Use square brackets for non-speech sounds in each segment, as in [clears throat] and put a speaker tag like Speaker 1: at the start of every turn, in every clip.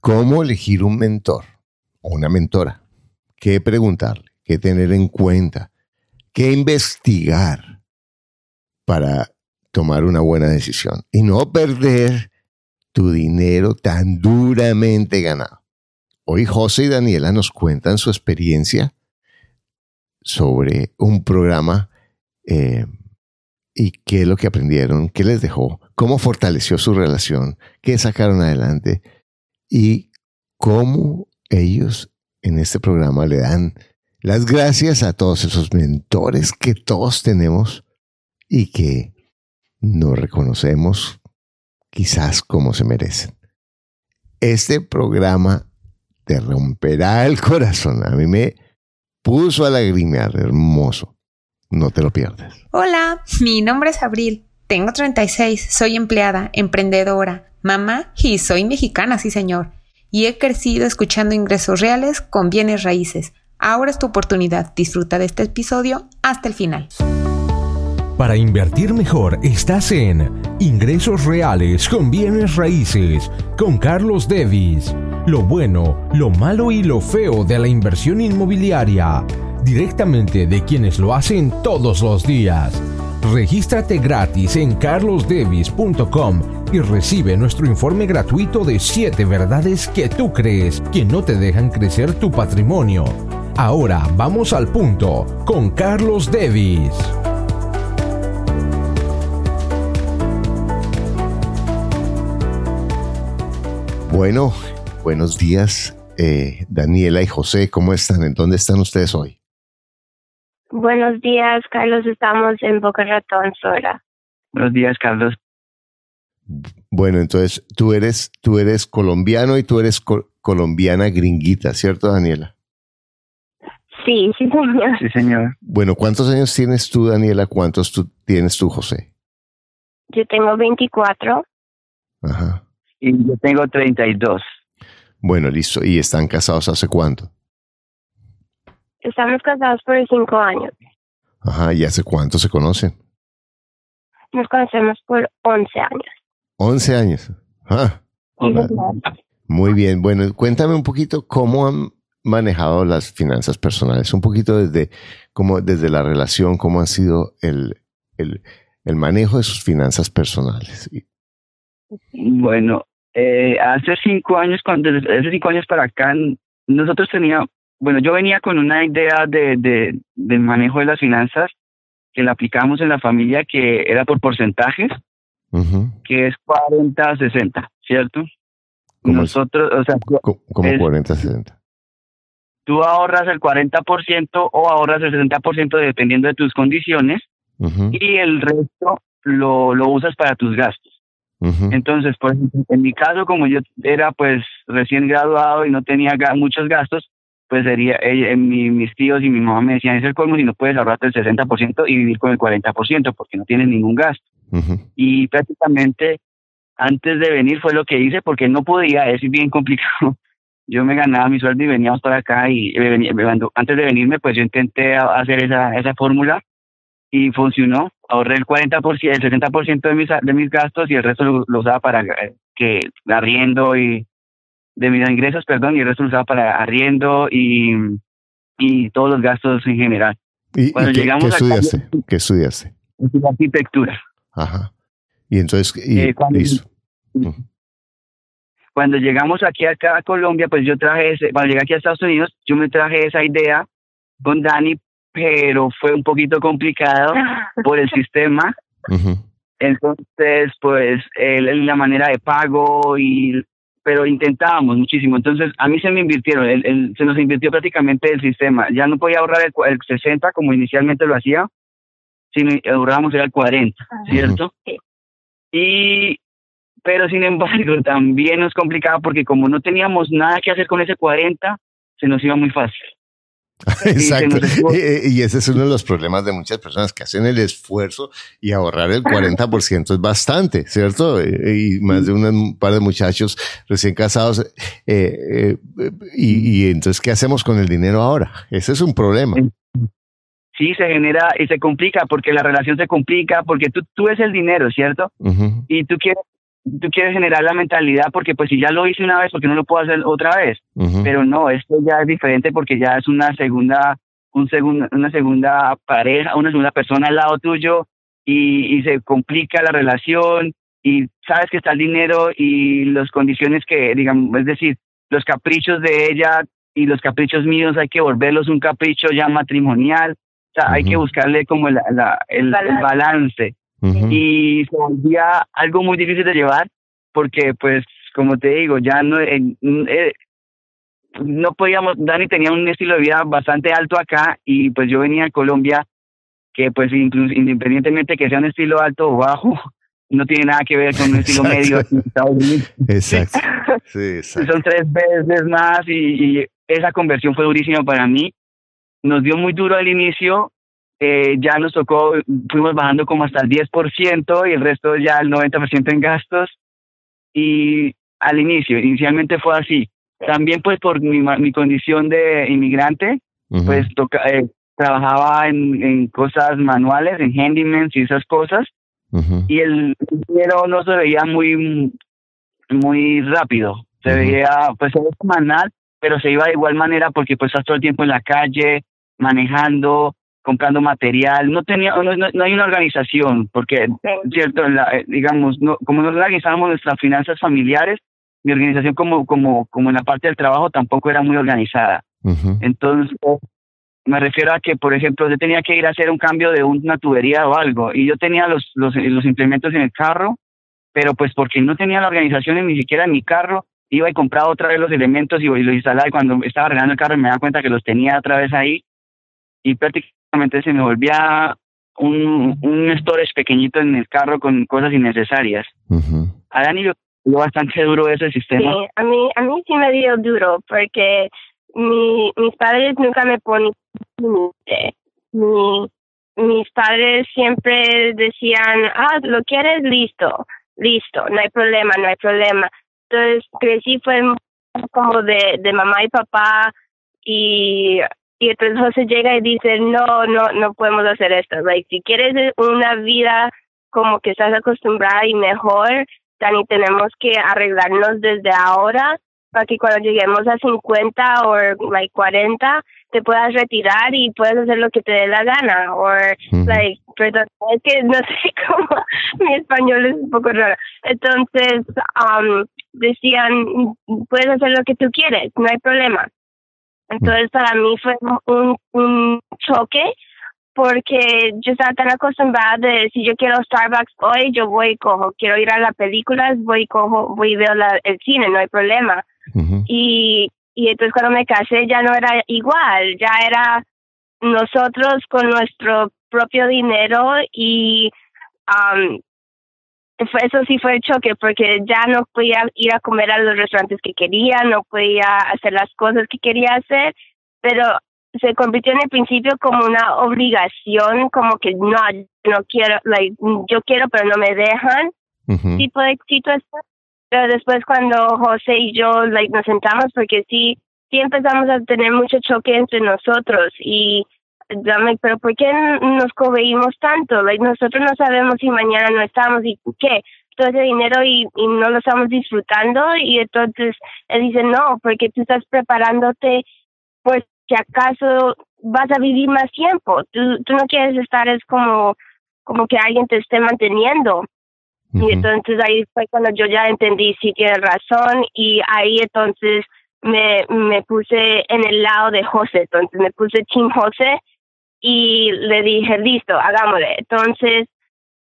Speaker 1: cómo elegir un mentor o una mentora, qué preguntarle, qué tener en cuenta, qué investigar para tomar una buena decisión y no perder tu dinero tan duramente ganado. Hoy José y Daniela nos cuentan su experiencia sobre un programa eh, y qué es lo que aprendieron, qué les dejó, cómo fortaleció su relación, qué sacaron adelante y cómo ellos en este programa le dan las gracias a todos esos mentores que todos tenemos y que no reconocemos quizás como se merecen. Este programa te romperá el corazón. A mí me puso a lagrimear, hermoso. No te lo pierdas.
Speaker 2: Hola, mi nombre es Abril. Tengo 36, soy empleada, emprendedora, mamá y soy mexicana, sí señor. Y he crecido escuchando ingresos reales con bienes raíces. Ahora es tu oportunidad. Disfruta de este episodio hasta el final.
Speaker 3: Para invertir mejor estás en Ingresos Reales con Bienes Raíces con Carlos Devis. Lo bueno, lo malo y lo feo de la inversión inmobiliaria. Directamente de quienes lo hacen todos los días. Regístrate gratis en carlosdevis.com y recibe nuestro informe gratuito de 7 verdades que tú crees que no te dejan crecer tu patrimonio. Ahora vamos al punto con Carlos Devis.
Speaker 1: Bueno, buenos días, eh, Daniela y José, ¿cómo están? ¿En dónde están ustedes hoy?
Speaker 4: Buenos días, Carlos. Estamos en Boca Ratón, Florida.
Speaker 5: Buenos días, Carlos.
Speaker 1: Bueno, entonces tú eres, tú eres colombiano y tú eres colombiana gringuita, ¿cierto, Daniela?
Speaker 4: Sí, sí, señor.
Speaker 5: Sí, señor.
Speaker 1: Bueno, ¿cuántos años tienes tú, Daniela? ¿Cuántos tú, tienes tú, José?
Speaker 4: Yo tengo 24.
Speaker 1: Ajá.
Speaker 5: Y yo tengo 32.
Speaker 1: Bueno, listo. ¿Y están casados hace cuánto?
Speaker 4: Estamos casados por cinco años.
Speaker 1: Ajá, ¿y hace cuánto se conocen?
Speaker 4: Nos conocemos por 11 años.
Speaker 1: 11 años. Ah. Muy bien. Bueno, cuéntame un poquito cómo han manejado las finanzas personales, un poquito desde, como desde la relación, cómo ha sido el, el, el manejo de sus finanzas personales.
Speaker 5: Bueno, eh, hace cinco años, cuando, hace cinco años para acá, nosotros teníamos, bueno, yo venía con una idea de, de, de manejo de las finanzas que la aplicamos en la familia que era por porcentajes, que es 40-60, ¿cierto?
Speaker 1: Nosotros, o sea, ¿cómo 40-60?
Speaker 5: Tú ahorras el 40% o ahorras el 60% dependiendo de tus condiciones y el resto lo, lo usas para tus gastos. Entonces, por en mi caso, como yo era pues recién graduado y no tenía muchos gastos, pues sería, eh, mis tíos y mi mamá me decían, es el colmo si no puedes ahorrarte el 60% y vivir con el 40% porque no tienes ningún gasto. Y prácticamente antes de venir fue lo que hice porque no podía, es bien complicado. [laughs] Yo me ganaba mi sueldo y veníamos para acá y antes de venirme pues yo intenté hacer esa, esa fórmula y funcionó. Ahorré el 40%, el 60% de mis, de mis gastos y el resto lo, usaba para eh, que arriendo y de mis ingresos, perdón, y el resto lo usaba para arriendo y, y todos los gastos en general.
Speaker 1: ¿Y, Cuando qué, llegamos estudiaste? ¿Qué estudiaste?
Speaker 5: Arquitectura.
Speaker 1: Ajá. Y entonces, y,
Speaker 5: eh, cuando, cuando llegamos aquí acá a Colombia, pues yo traje ese, cuando llegué aquí a Estados Unidos, yo me traje esa idea con Dani pero fue un poquito complicado [laughs] por el sistema. Entonces, pues, la manera de pago y pero intentábamos muchísimo. Entonces, a mí se me invirtieron, el, se nos invirtió prácticamente el sistema. Ya no podía ahorrar el, 60 como inicialmente lo hacía, sino ahorrábamos era el 40, ¿cierto? Y, pero sin embargo, también nos complicaba porque como no teníamos nada que hacer con ese 40, se nos iba muy fácil. [laughs]
Speaker 1: Exacto. Y, ese es uno de los problemas de muchas personas que hacen el esfuerzo y ahorrar el 40% es bastante, ¿cierto? Y más de un par de muchachos recién casados. Eh, eh, y, y, entonces, ¿qué hacemos con el dinero ahora? Ese es un problema.
Speaker 5: Sí, se genera y se complica porque la relación se complica porque tú, tú ves el dinero, ¿cierto? Y tú quieres tú quieres generar la mentalidad porque pues si ya lo hice una vez, porque no lo puedo hacer otra vez? Pero no, esto ya es diferente porque ya es una segunda, un segundo, una segunda pareja, una segunda persona al lado tuyo y, y se complica la relación y sabes que está el dinero y las condiciones que, digamos, es decir, los caprichos de ella y los caprichos míos hay que volverlos un capricho ya matrimonial. O sea, hay que buscarle como el, el, balance. Y se volvía algo muy difícil de llevar porque, pues, como te digo, ya no, eh, eh, no podíamos, Dani tenía un estilo de vida bastante alto acá y pues yo venía a Colombia que pues incluso, independientemente que sea un estilo alto o bajo, [laughs] no tiene nada que ver con un estilo medio [laughs] [laughs]
Speaker 1: Exacto.
Speaker 5: Son tres veces más y, esa conversión fue durísima para mí. Nos dio muy duro al inicio, eh, ya nos tocó, fuimos bajando como hasta el 10% y el resto ya el 90% en gastos. Y al inicio, inicialmente fue así. También pues por mi, mi condición de inmigrante, pues toca, eh, trabajaba en, en cosas manuales, en handyman y esas cosas. Y el dinero no se veía muy, muy rápido, se veía, pues se semanal, pero se iba de igual manera porque pues estás todo el tiempo en la calle, manejando, comprando material, no tenía, no, hay una organización, porque, cierto, eh, digamos, no, como no organizábamos nuestras finanzas familiares, mi organización como, como, como en la parte del trabajo tampoco era muy organizada. Entonces, me refiero a que, por ejemplo, yo tenía que ir a hacer un cambio de una tubería o algo y yo tenía los, los, los implementos en el carro, pero pues porque no tenía la organización ni siquiera en mi carro, iba y compraba otra vez los elementos y, los instalaba y cuando estaba arreglando el carro me daba cuenta que los tenía otra vez ahí y prácticamente se me volvía un, un storage pequeñito en el carro con cosas innecesarias. A Dani le dio bastante duro ese sistema.
Speaker 4: Sí, a mí, a mí sí me dio duro porque mi, mis padres nunca me Mi, mis padres siempre decían, ah, lo quieres, listo, listo, no hay problema, no hay problema. Entonces crecí fue como de, de mamá y papá y, y entonces José llega y dice, no, no, no podemos hacer esto. Like, si quieres una vida como que estás acostumbrada y mejor, Dani, tenemos que arreglarnos desde ahora para que cuando lleguemos a 50 o like 40 te puedas retirar y puedas hacer lo que te dé la gana. O like perdón es que no sé [laughs] cómo mi español es un poco raro. Entonces um, decían puedes hacer lo que tú quieres no hay problema entonces para mí fue un, un choque porque yo estaba tan acostumbrada de si yo quiero Starbucks hoy, yo voy y cojo. Quiero ir a las películas, voy y cojo, voy y veo la, el cine, no hay problema y, y entonces cuando me casé ya no era igual, ya era nosotros con nuestro propio dinero y um, eso sí fue el choque porque ya no podía ir a comer a los restaurantes que quería, no podía hacer las cosas que quería hacer, pero se convirtió en el principio como una obligación, como que no, no quiero, like, yo quiero pero no me dejan, tipo de situación. Pero después cuando José y yo like, nos sentamos, porque sí, sí empezamos a tener mucho choque entre nosotros y dame, pero ¿por qué nos cobeímos tanto? Like, nosotros no sabemos si mañana no estamos y qué, todo ese dinero y, y no lo estamos disfrutando y entonces él dice, no, porque tú estás preparándote pues si acaso vas a vivir más tiempo, tú, tú no quieres estar es como, como que alguien te esté manteniendo. Y entonces ahí fue cuando yo ya entendí si tiene razón y ahí entonces me, me puse en el lado de José, entonces me puse Team José y le dije, listo, hagámosle. Entonces,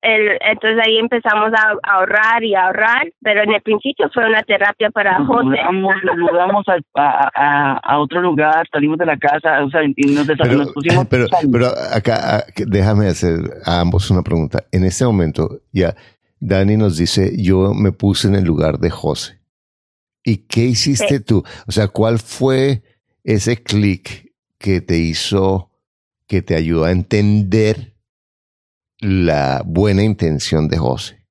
Speaker 4: el, entonces ahí empezamos a, ahorrar y ahorrar, pero en el principio fue una terapia para José.
Speaker 5: Nos mudamos a, a, a, otro lugar, salimos de la casa, o sea, y nos, pero, nos pusimos...
Speaker 1: Pero, pero acá, déjame hacer a ambos una pregunta. En este momento, ya Dani nos dice, yo me puse en el lugar de José. ¿Y qué hiciste tú? O sea, ¿cuál fue ese clic que te hizo, que te ayudó a entender la buena intención de José?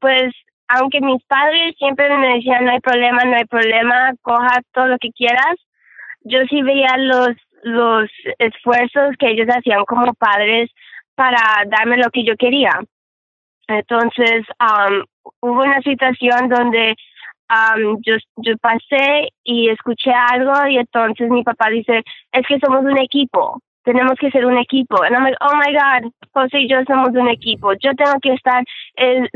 Speaker 4: pues, aunque mis padres siempre me decían, no hay problema, no hay problema, coja todo lo que quieras, yo sí veía los, los esfuerzos que ellos hacían como padres para darme lo que yo quería. Entonces, hubo una situación donde yo, yo pasé y escuché algo y entonces mi papá dice, es que somos un equipo, tenemos que ser un equipo. And I'm like, oh my God, José y yo somos un equipo, yo tengo que estar, eh,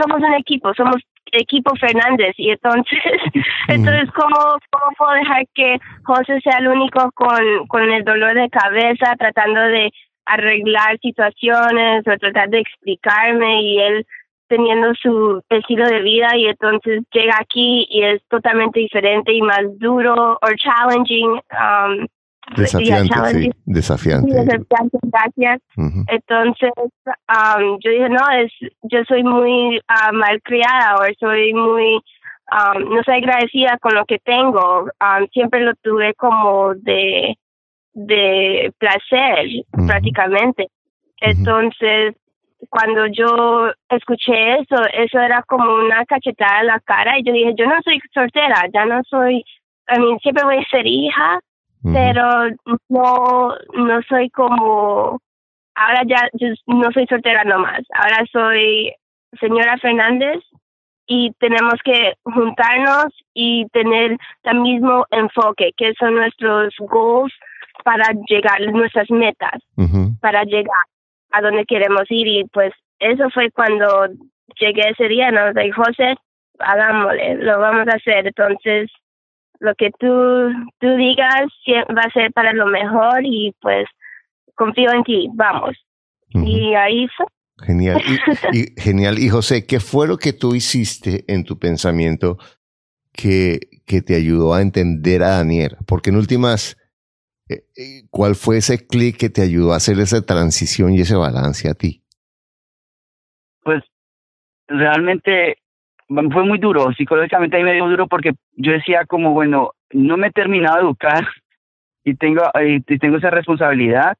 Speaker 4: somos un equipo, somos equipo Fernández y entonces, [laughs] entonces ¿cómo, ¿cómo puedo dejar que José sea el único con, con el dolor de cabeza tratando de arreglar situaciones o tratar de explicarme y él teniendo su estilo de vida y entonces llega aquí y es totalmente diferente y más duro o challenging. Um,
Speaker 1: desafiante, sí, desafiante.
Speaker 4: gracias. Entonces, um, yo dije, no, es, yo soy muy uh, malcriada o soy muy, um, no soy agradecida con lo que tengo. Um, siempre lo tuve como de, de placer, prácticamente. Entonces, cuando yo escuché eso, eso era como una cachetada en la cara y yo dije, yo no soy soltera, ya no soy, a mí siempre voy a ser hija, pero no, no soy como, ahora ya no soy soltera nomás, ahora soy señora Fernández y tenemos que juntarnos y tener el mismo enfoque, que son nuestros goals para llegar, nuestras metas, para llegar a donde queremos ir y pues eso fue cuando llegué ese día, nos dijo José, hagámosle, lo vamos a hacer. Entonces, lo que tú, tú digas va a ser para lo mejor y pues confío en ti, vamos. Y ahí fue.
Speaker 1: Genial. Y, [laughs] genial. Y José, ¿qué fue lo que tú hiciste en tu pensamiento que, que te ayudó a entender a Daniel? Porque en últimas, ¿Cuál fue ese clic que te ayudó a hacer esa transición y ese balance a ti?
Speaker 5: Pues realmente fue muy duro, psicológicamente ahí me dio duro porque yo decía como, bueno, no me he terminado de educar [laughs] y tengo, y tengo esa responsabilidad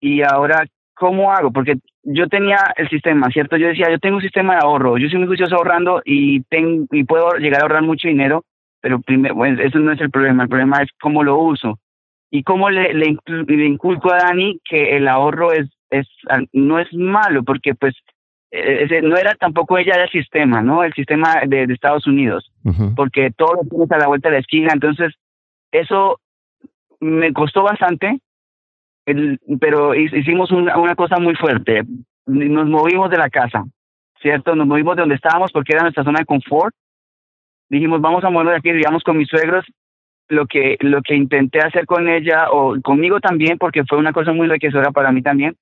Speaker 5: y ahora, ¿cómo hago? Porque yo tenía el sistema, ¿cierto? Yo decía, yo tengo un sistema de ahorro, yo soy muy juicioso ahorrando y, tengo, y puedo llegar a ahorrar mucho dinero, pero primero, bueno, eso no es el problema, el problema es cómo lo uso y cómo le, le, inculco a Dani que el ahorro es, es no es malo, porque pues eh, no era tampoco ella del sistema, ¿no? El sistema de, Estados Unidos, porque todo lo tienes a la vuelta de la esquina, entonces eso me costó bastante, el, pero hicimos una, una cosa muy fuerte, nos movimos de la casa, ¿cierto? Nos movimos de donde estábamos porque era nuestra zona de confort, dijimos vamos a movernos de aquí, vivíamos con mis suegros lo que, lo que intenté hacer con ella o conmigo también, porque fue una cosa muy enriquecedora para mí también,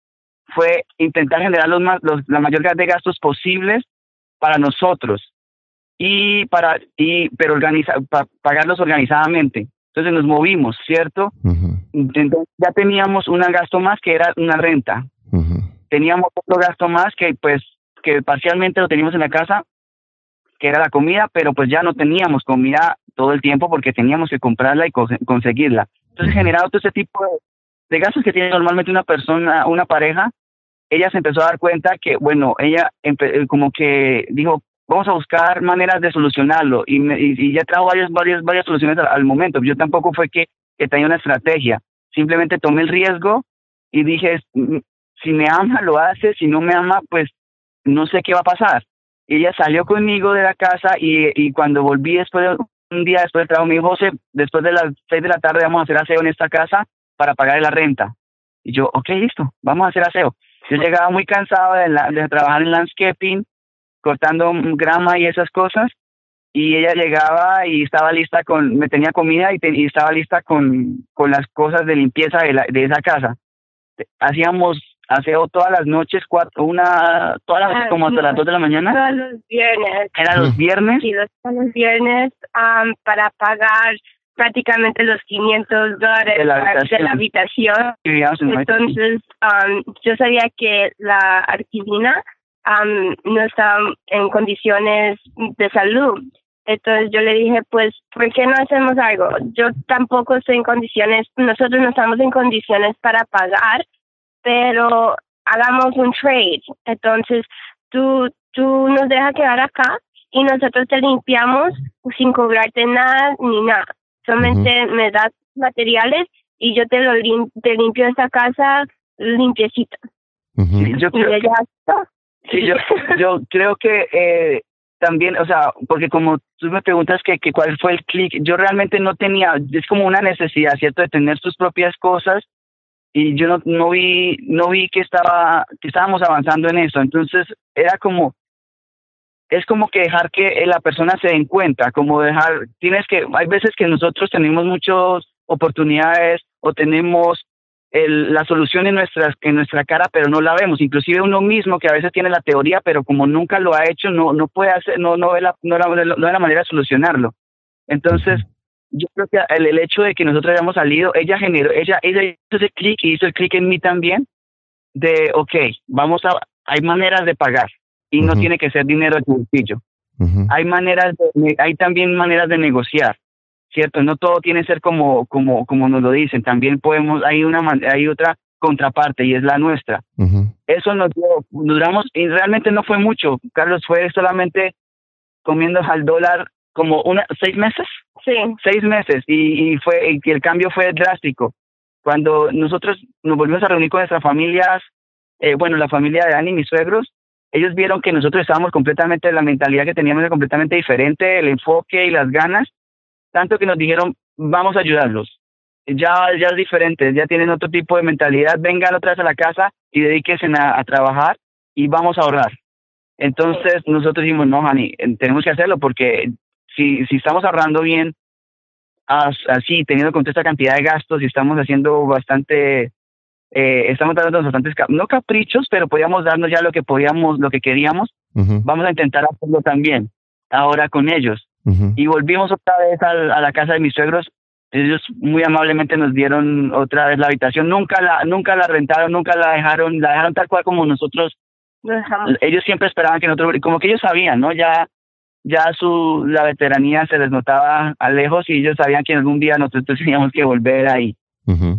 Speaker 5: fue intentar generar los, los, la mayor cantidad de gastos posibles para nosotros y para y pero organiza, pagarlos organizadamente. Entonces nos movimos, ¿cierto? Entonces ya teníamos un gasto más que era una renta. Teníamos otro gasto más que pues que parcialmente lo teníamos en la casa, que era la comida, pero pues ya no teníamos comida todo el tiempo porque teníamos que comprarla y conseguirla. Entonces, generado todo ese tipo de, gastos que tiene normalmente una persona, una pareja, ella se empezó a dar cuenta que, bueno, ella eh, como que dijo, vamos a buscar maneras de solucionarlo y, y, ya trajo varias, varias, varias soluciones al, momento. Yo tampoco fue que, que tenía una estrategia, simplemente tomé el riesgo y dije, mm, si me ama, lo hace, si no me ama, pues no sé qué va a pasar. Y ella salió conmigo de la casa y, y cuando volví después de un día después del trabajo me dijo, José, después de las seis de la tarde vamos a hacer aseo en esta casa para pagar la renta. Y yo, ok, listo, vamos a hacer aseo. Yo llegaba muy cansado de, de trabajar en landscaping, cortando grama y esas cosas, y ella llegaba y estaba lista con, me tenía comida y, y estaba lista con, con las cosas de limpieza de, la, de esa casa. Hacíamos aseo todas las noches, cuatro, una, todas las, ah, como hasta las dos de la mañana.
Speaker 4: Todos los viernes.
Speaker 5: ¿Era los viernes?
Speaker 4: Sí, los, los viernes para pagar prácticamente los 500 dólares de la habitación. Entonces, yo sabía que la arquivina no estaba en condiciones de salud. Entonces yo le dije, pues, ¿por qué no hacemos algo? Yo tampoco estoy en condiciones, nosotros no estamos en condiciones para pagar pero hagamos un trade. Entonces, tú, tú nos dejas quedar acá y nosotros te limpiamos sin cobrarte nada ni nada. Solamente me das materiales y yo te lo te limpio esta casa limpiecita.
Speaker 5: yo, creo que, [laughs] Sí, yo, yo creo que eh, también, o sea, porque como tú me preguntas que, que cuál fue el clic, yo realmente no tenía, es como una necesidad, ¿cierto?, de tener tus propias cosas y yo no, no vi no vi que estaba que estábamos avanzando en eso entonces era como es como que dejar que la persona se den cuenta como dejar tienes que hay veces que nosotros tenemos muchas oportunidades o tenemos el, la solución en nuestra en nuestra cara pero no la vemos. Inclusive uno mismo que a veces tiene la teoría pero como nunca lo ha hecho no no puede hacer no no ve la no, no ve la manera de solucionarlo. Entonces yo creo que el, el, hecho de que nosotros hayamos salido, ella generó, ella, ella hizo ese clic y hizo el clic en mí también, de, ok, vamos a, hay maneras de pagar y no tiene que ser dinero de bolsillo. Hay maneras, de, hay también maneras de negociar, ¿cierto? No todo tiene que ser como, como, como nos lo dicen, también podemos, hay una, hay otra contraparte y es la nuestra. Eso nos duramos, y realmente no fue mucho, Carlos, fue solamente comiendo al dólar como una, seis meses.
Speaker 4: Sí.
Speaker 5: Seis meses y, y fue y el cambio fue drástico. Cuando nosotros nos volvimos a reunir con nuestras familias, eh, bueno, la familia de Ani, mis suegros, ellos vieron que nosotros estábamos completamente, la mentalidad que teníamos era completamente diferente, el enfoque y las ganas, tanto que nos dijeron, vamos a ayudarlos. Ya, ya es diferente, ya tienen otro tipo de mentalidad, vengan otra vez a la casa y dedíquense a, a trabajar y vamos a ahorrar. Entonces nosotros dijimos, no, Hani, tenemos que hacerlo porque si, si estamos ahorrando bien, así, teniendo con toda esta cantidad de gastos y estamos haciendo bastante, eh, estamos dando bastantes, no caprichos, pero podíamos darnos ya lo que podíamos, lo que queríamos, vamos a intentar hacerlo también, ahora con ellos. Y volvimos otra vez a, a, la casa de mis suegros, ellos muy amablemente nos dieron otra vez la habitación, nunca la, nunca la rentaron, nunca la dejaron, la dejaron tal cual como nosotros. Ellos siempre esperaban que nosotros, como que ellos sabían, ¿no? Ya ya su la veteranía se les notaba a lejos y ellos sabían que algún día nosotros [laughs] teníamos que volver ahí.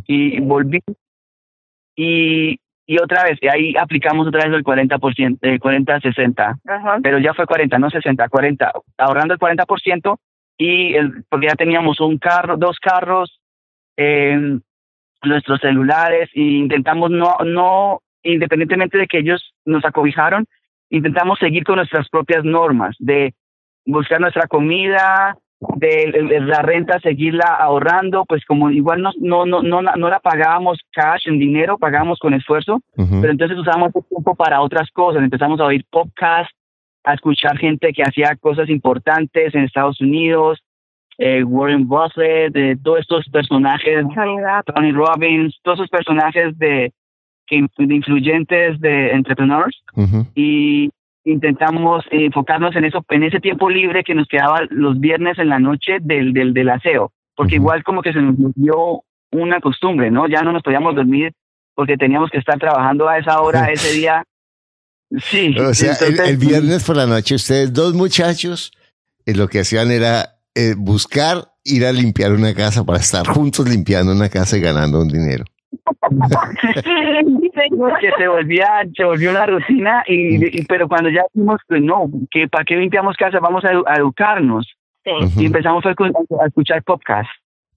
Speaker 5: Y volví y, y otra vez, y ahí aplicamos otra vez el 40%, el 40-60, pero ya fue 40, no 60, 40, ahorrando el 40% y el, porque ya teníamos un carro, dos carros, eh, nuestros celulares e intentamos no, no, independientemente de que ellos nos acobijaron, intentamos seguir con nuestras propias normas de buscar nuestra comida, de, la renta seguirla ahorrando, pues como igual no, no, no, no, no la pagábamos cash en dinero, pagábamos con esfuerzo, pero entonces usábamos el tiempo para otras cosas, empezamos a oír podcasts, a escuchar gente que hacía cosas importantes en Estados Unidos, eh, Warren Buffett, de todos estos personajes, Tony, Robbins, todos esos personajes de, de influyentes de entrepreneurs. Y intentamos enfocarnos en eso, en ese tiempo libre que nos quedaba los viernes en la noche del, del, del aseo, porque igual como que se nos dio una costumbre, ¿no? Ya no nos podíamos dormir porque teníamos que estar trabajando a esa hora, ese [laughs] día. Sí.
Speaker 1: O sea, el, viernes por la noche, ustedes dos muchachos, eh, lo que hacían era eh, buscar ir a limpiar una casa para estar juntos limpiando una casa y ganando un dinero
Speaker 5: que se volvía se volvió una rutina y, pero cuando ya dijimos pues no que para qué limpiamos casa vamos a, educarnos. Y empezamos a, escuchar podcasts.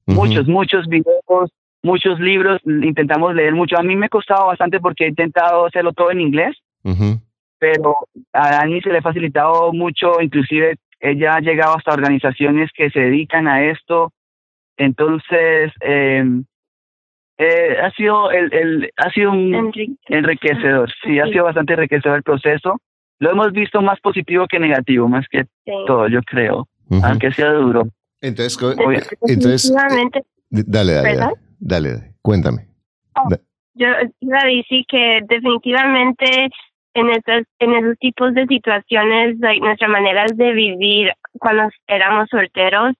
Speaker 5: Muchos muchos videos muchos libros intentamos leer mucho. A mí me costaba bastante porque he intentado hacerlo todo en inglés. Pero a Dani se le ha facilitado mucho inclusive ella ha llegado hasta organizaciones que se dedican a esto. Entonces eh, eh, ha sido el, el ha sido un enriquecedor, sí, ha sido bastante enriquecedor el proceso. Lo hemos visto más positivo que negativo, más que todo, yo creo, aunque sea duro.
Speaker 1: Entonces, entonces eh, dale, dale, dale, cuéntame.
Speaker 4: Oh, yo iba a decir que definitivamente en estos, en esos tipos de situaciones, like, nuestra manera de vivir cuando éramos solteros,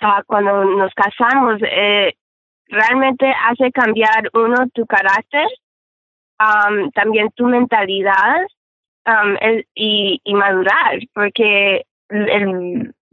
Speaker 4: o cuando nos casamos, eh, realmente hace cambiar uno tu carácter, um, también tu mentalidad um, y, madurar, porque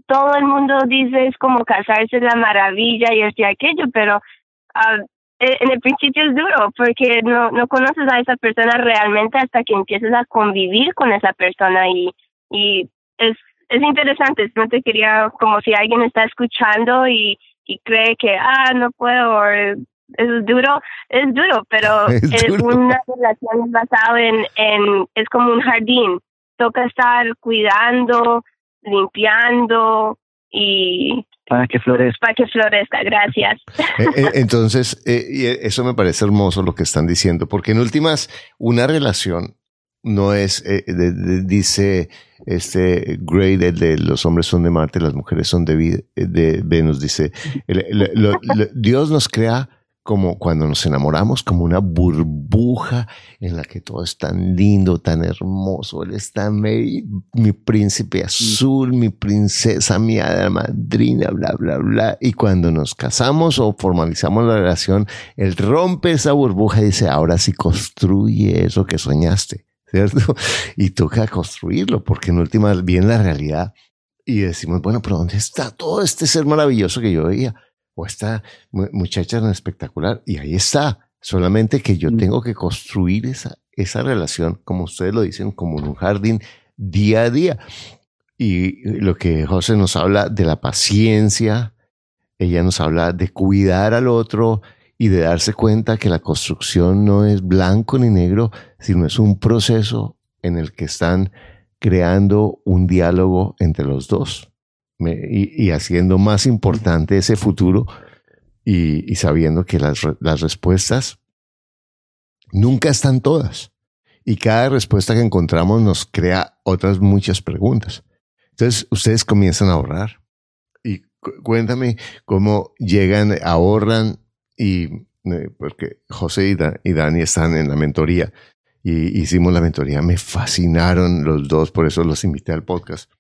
Speaker 4: todo el mundo dice es como casarse la maravilla y esto y aquello, pero uh, en el principio es duro porque no, no conoces a esa persona realmente hasta que empieces a convivir con esa persona y, y es, es interesante, no te quería como si alguien está escuchando y y cree que, ah, no puedo, es duro, es duro, pero [laughs] es una relación basada en, en, es como un jardín. Toca estar cuidando, limpiando y
Speaker 5: para que florezca.
Speaker 4: Para que florezca, gracias.
Speaker 1: Eh, eh, entonces, eh, eso me parece hermoso lo que están diciendo, porque en últimas, una relación no es, dice este Gray, de, los hombres son de Marte, las mujeres son de, de Venus, dice, Dios nos crea como cuando nos enamoramos, como una burbuja en la que todo es tan lindo, tan hermoso. Él está mi, mi príncipe azul, mi princesa, mi hada madrina, bla, bla, bla. Y cuando nos casamos o formalizamos la relación, él rompe esa burbuja y dice, ahora sí construye eso que soñaste, ¿cierto? [laughs] Y toca construirlo, porque en última viene la realidad. Y decimos, bueno, pero ¿dónde está todo este ser maravilloso que yo veía? o esta muchacha tan espectacular. Y ahí está. Solamente que yo mm. tengo que construir esa, esa relación, como ustedes lo dicen, como en un jardín día a día. Y lo que José nos habla de la paciencia, ella nos habla de cuidar al otro y de darse cuenta que la construcción no es blanco ni negro, sino es un proceso en el que están creando un diálogo entre los dos y, haciendo más importante ese futuro y, sabiendo que las, las respuestas nunca están todas. Y cada respuesta que encontramos nos crea otras muchas preguntas. Entonces, ustedes comienzan a ahorrar. Y cuéntame cómo llegan, ahorran y eh, porque José y, Dani están en la mentoría y hicimos la mentoría. Me fascinaron los dos, por eso los invité al podcast.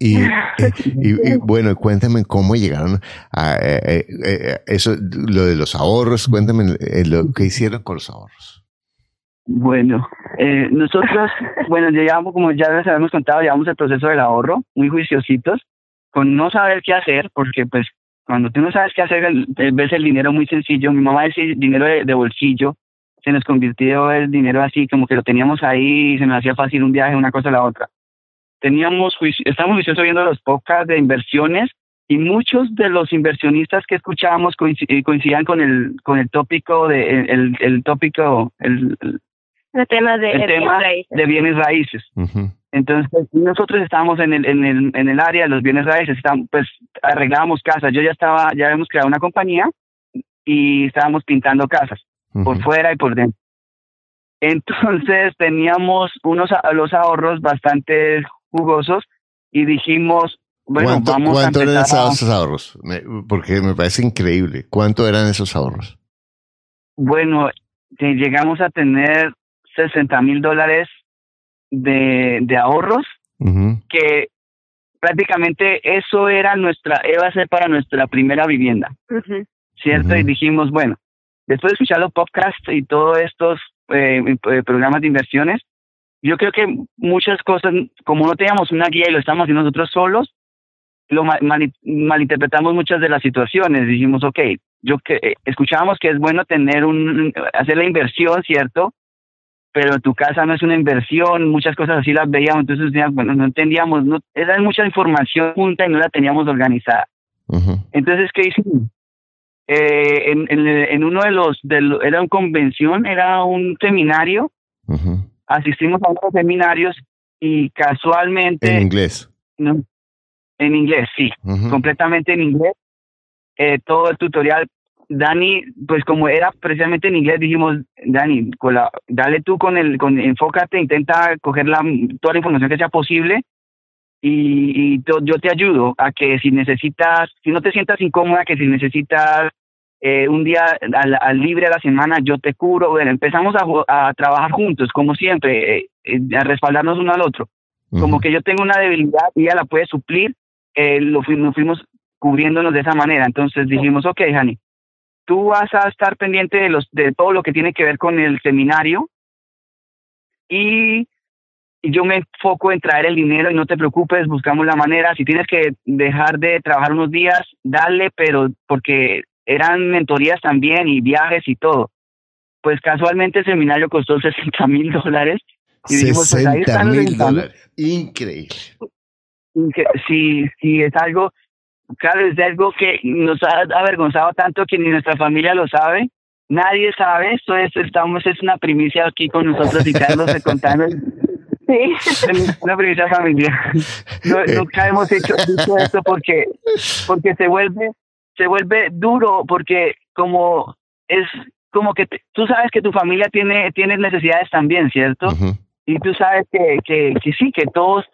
Speaker 1: Y, [laughs] y, bueno, cuéntame cómo llegaron a eh, eh, eh, eso, lo de los ahorros, cuéntame lo que hicieron con los ahorros.
Speaker 5: Bueno, nosotros, bueno, llevamos, como ya les habíamos contado, llevamos el proceso del ahorro, muy juiciositos, con no saber qué hacer, porque pues cuando tú no sabes qué hacer, ves el dinero muy sencillo. Mi mamá decía dinero de, bolsillo, se nos convirtió el dinero así, como que lo teníamos ahí y se nos hacía fácil un viaje, una cosa a la otra teníamos estamos juiciosos viendo los podcasts de inversiones y muchos de los inversionistas que escuchábamos eh, coincidían con el con el tópico de el, el tópico el,
Speaker 4: el tema de,
Speaker 5: tema de bienes raíces. Entonces nosotros estábamos en el, en el en el área de los bienes raíces, estábamos, pues arreglábamos casas. Yo ya estaba ya habíamos creado una compañía y estábamos pintando casas por fuera y por dentro. Entonces [laughs] teníamos unos los ahorros bastante jugosos y dijimos, bueno,
Speaker 1: ¿Cuánto,
Speaker 5: vamos
Speaker 1: ¿cuánto
Speaker 5: eran
Speaker 1: esos ahorros? porque me parece increíble. ¿Cuánto eran esos ahorros?
Speaker 5: Bueno, llegamos a tener 60 mil dólares de, de ahorros, que prácticamente eso era nuestra, iba a ser para nuestra primera vivienda, ¿cierto? Y dijimos, bueno, después de escuchar los podcasts y todos estos eh, eh, programas de inversiones, yo creo que muchas cosas, como no teníamos una guía y lo estamos haciendo nosotros solos, lo malinterpretamos muchas de las situaciones. Dijimos, ok, yo que eh, escuchábamos que es bueno tener un, hacer la inversión, ¿cierto? Pero tu casa no es una inversión, muchas cosas así las veíamos, entonces bueno, no entendíamos, no, era mucha información junta y no la teníamos organizada. Entonces, ¿qué hicimos? Eh, en, en, uno de los, de era una convención, era un seminario, asistimos a unos seminarios y casualmente...
Speaker 1: En inglés.
Speaker 5: No, en inglés, sí, completamente en inglés. Eh, todo el tutorial. Dani, pues como era precisamente en inglés, dijimos, Dani, dale tú con el, con, enfócate, intenta coger la, toda la información que sea posible y, y yo te ayudo a que si necesitas, si no te sientas incómoda, que si necesitas eh, un día al, libre a la semana yo te curo, bueno, empezamos a, trabajar juntos, como siempre, eh, eh, a respaldarnos uno al otro. Como que yo tengo una debilidad y ella la puede suplir, lo nos fuimos cubriéndonos de esa manera. Entonces dijimos, ok, Hani, tú vas a estar pendiente de, los, de todo lo que tiene que ver con el seminario y yo me enfoco en traer el dinero y no te preocupes, buscamos la manera. Si tienes que dejar de trabajar unos días, dale, pero porque eran mentorías también y viajes y todo. Pues casualmente el seminario costó [laughs] 60 mil dólares.
Speaker 1: Y dijimos, pues mil dólares. Increíble.
Speaker 5: Sí, sí, es algo. Claro, es de algo que nos ha avergonzado tanto que ni nuestra familia lo sabe, nadie sabe, esto es, estamos, es una primicia aquí con nosotros y Carlos contando. [laughs] Sí, [laughs] una primicia familiar. nunca hemos hecho, esto porque, porque se vuelve, se vuelve duro, porque como es como que tú sabes que tu familia tiene, tiene necesidades también, ¿cierto? Y tú sabes que, que, que sí, que todos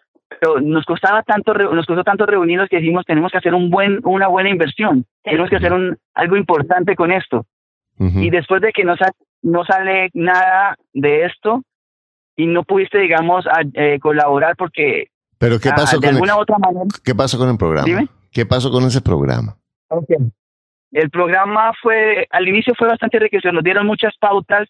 Speaker 5: pero nos costaba tanto nos costó tanto reunirnos que dijimos tenemos que hacer un buen una buena inversión. Tenemos que hacer un algo importante con esto y después de que no no sale nada de esto y no pudiste digamos eh, colaborar porque
Speaker 1: pero qué pasó con alguna el, otra manera qué pasó con el programa qué pasó con ese programa
Speaker 5: el programa fue al inicio fue bastante enriquecedor nos dieron muchas pautas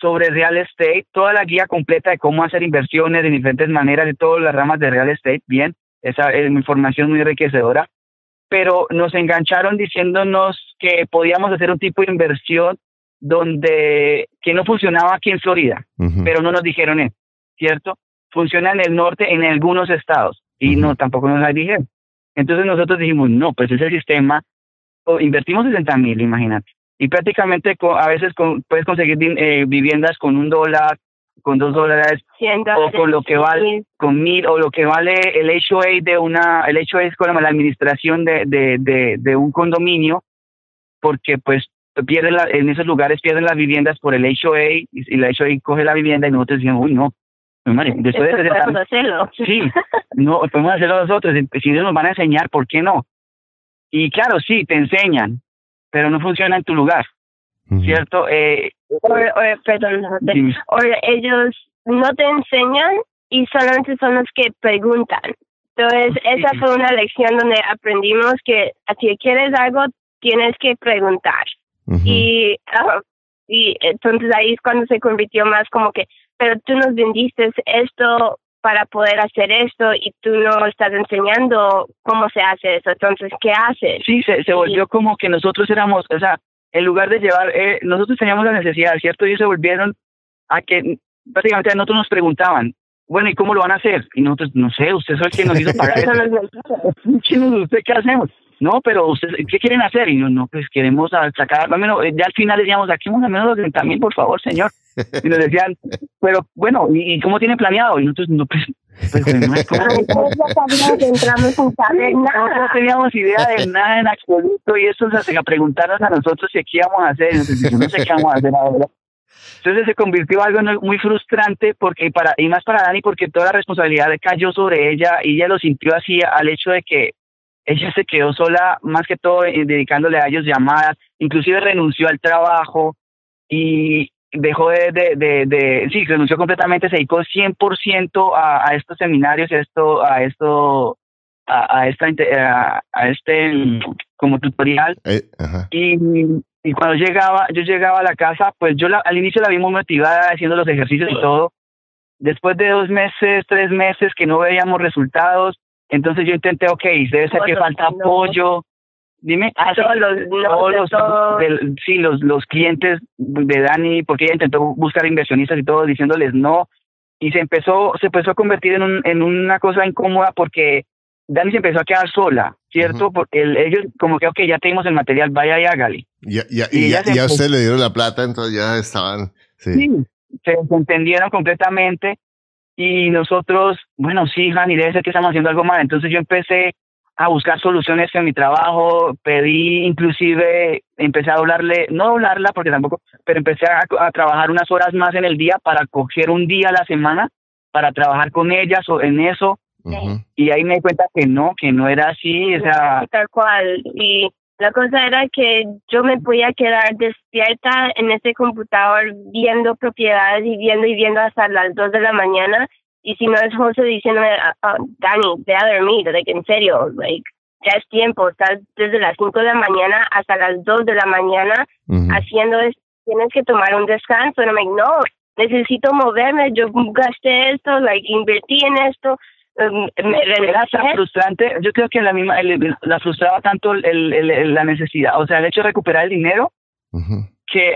Speaker 5: sobre real estate, toda la guía completa de cómo hacer inversiones de diferentes maneras de todas las ramas de real estate, bien, esa es información muy enriquecedora, pero nos engancharon diciéndonos que podíamos hacer un tipo de inversión donde que no funcionaba aquí en Florida, pero no nos dijeron eso, ¿cierto? Funciona en el norte en algunos estados y no tampoco nos la dijeron. Entonces nosotros dijimos, no, pues ese sistema, invertimos 60 mil, imagínate y prácticamente a veces puedes conseguir eh, viviendas con un dólar, con dos dólares, o con lo que vale, con mil, o lo que vale el HOA de una, el HOA es como la administración de, de, de, un condominio, porque pues pierden la, en esos lugares pierden las viviendas por el HOA y, y la HOA coge la vivienda y nosotros decimos, uy, no,
Speaker 4: después de hacerlo.
Speaker 5: Sí, no, podemos hacerlo nosotros, si ellos nos van a enseñar, ¿por qué no? Y claro, sí, te enseñan, pero no funciona en tu lugar, ¿cierto? Eh,
Speaker 4: perdón, ellos no te enseñan y solamente son los que preguntan. Entonces, esa fue una lección donde aprendimos que si quieres algo, tienes que preguntar. Y, y entonces ahí es cuando se convirtió más como que, pero tú nos vendiste esto para poder hacer esto y tú no estás enseñando cómo se hace eso. Entonces, ¿qué haces?
Speaker 5: Sí, se, se volvió como que nosotros éramos, o sea, en lugar de llevar, eh, nosotros teníamos la necesidad, ¿cierto? Y se volvieron a que prácticamente a nosotros nos preguntaban, bueno, ¿y cómo lo van a hacer? Y nosotros, no sé, usted es el que nos hizo pagar. [laughs] ¿Usted qué hacemos? No, pero ustedes, ¿qué quieren hacer? Y no, no, pues queremos sacar, al menos, ya al final decíamos, saquemos al menos los 30 mil, por favor, señor. Y nos decían, pero bueno, ¿y, cómo tienen planeado? Y nosotros, no, pues, pues [laughs] no, no teníamos idea de nada en absoluto y eso se a preguntarnos a nosotros qué íbamos a hacer. Y no sé qué vamos a hacer ahora. Entonces se convirtió en algo muy frustrante porque para y más para Dani porque toda la responsabilidad cayó sobre ella y ella lo sintió así al hecho de que ella se quedó sola más que todo eh, dedicándole a ellos llamadas, inclusive renunció al trabajo y dejó de, de, de, sí, renunció completamente, se dedicó 100% a, a estos seminarios, a esto, a esto, a, a esta, a, este como tutorial. Eh, y, y cuando llegaba, yo llegaba a la casa, pues yo al inicio la vi muy motivada haciendo los ejercicios y todo. Después de dos meses, tres meses que no veíamos resultados, entonces yo intenté, ok, debe ser que falta apoyo. Dime,
Speaker 4: ah, todos los,
Speaker 5: sí, los, los clientes de Dani, porque ella intentó buscar inversionistas y todo, diciéndoles no, y se empezó, se empezó a convertir en, un, en una cosa incómoda porque Dani se empezó a quedar sola, ¿cierto? Porque ellos como que, ok, ya tenemos el material, vaya y hágale.
Speaker 1: Ya, ya, y, ya, ya usted le dieron la plata, entonces ya estaban... Sí,
Speaker 5: sí se entendieron completamente y nosotros, bueno, sí, Jani, debe ser que estamos haciendo algo mal. Entonces yo empecé a buscar soluciones en mi trabajo, pedí inclusive, empecé a doblarle, no doblarla porque tampoco, pero empecé a, trabajar unas horas más en el día para coger un día a la semana para trabajar con ellas o en eso. Y ahí me di cuenta que no, que no era así, o sea...
Speaker 4: Tal cual, y la cosa era que yo me podía quedar despierta en ese computador viendo propiedades y viendo y viendo hasta las 2 de la mañana. Y si no es José diciéndome, uh, Dani, ve a dormir, like, en serio, like, ya es tiempo, estás desde las 5 de la mañana hasta las 2 de la mañana haciendo esto, tienes que tomar un descanso. No, no, necesito moverme, yo gasté esto, like, invertí en esto,
Speaker 5: Em, era tan frustrante, yo creo que la misma, la frustraba tanto el, la necesidad, o sea, el hecho de recuperar el dinero, que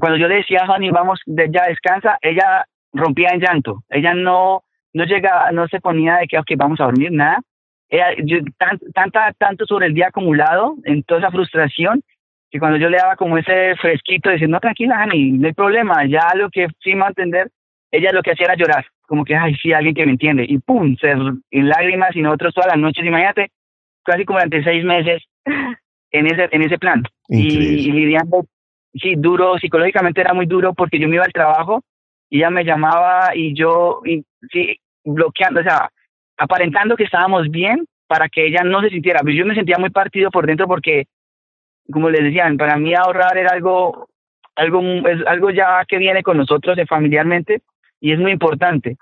Speaker 5: cuando yo le decía a Fanny, vamos, ya descansa, ella rompía en llanto, ella no, no llegaba, no se ponía de que, ok, vamos a dormir, nada, yo, tanta, tanto sobre el día acumulado, en toda esa frustración, que cuando yo le daba como ese fresquito, diciendo, no, tranquila, Ani, no hay problema, ya lo que sí me a entender, ella lo que hacía era llorar, como que, ay, sí, alguien que me entiende, y pum, ser en lágrimas y nosotros todas las noches, imagínate, casi como durante seis meses en ese, en ese plan. Y, y, lidiando, sí, duro, psicológicamente era muy duro porque yo me iba al trabajo y ella me llamaba y yo, y, sí, bloqueando, o sea, aparentando que estábamos bien para que ella no se sintiera. Pero yo me sentía muy partido por dentro porque, como les decían, para mí ahorrar era algo, algo, es algo ya que viene con nosotros familiarmente y es muy importante.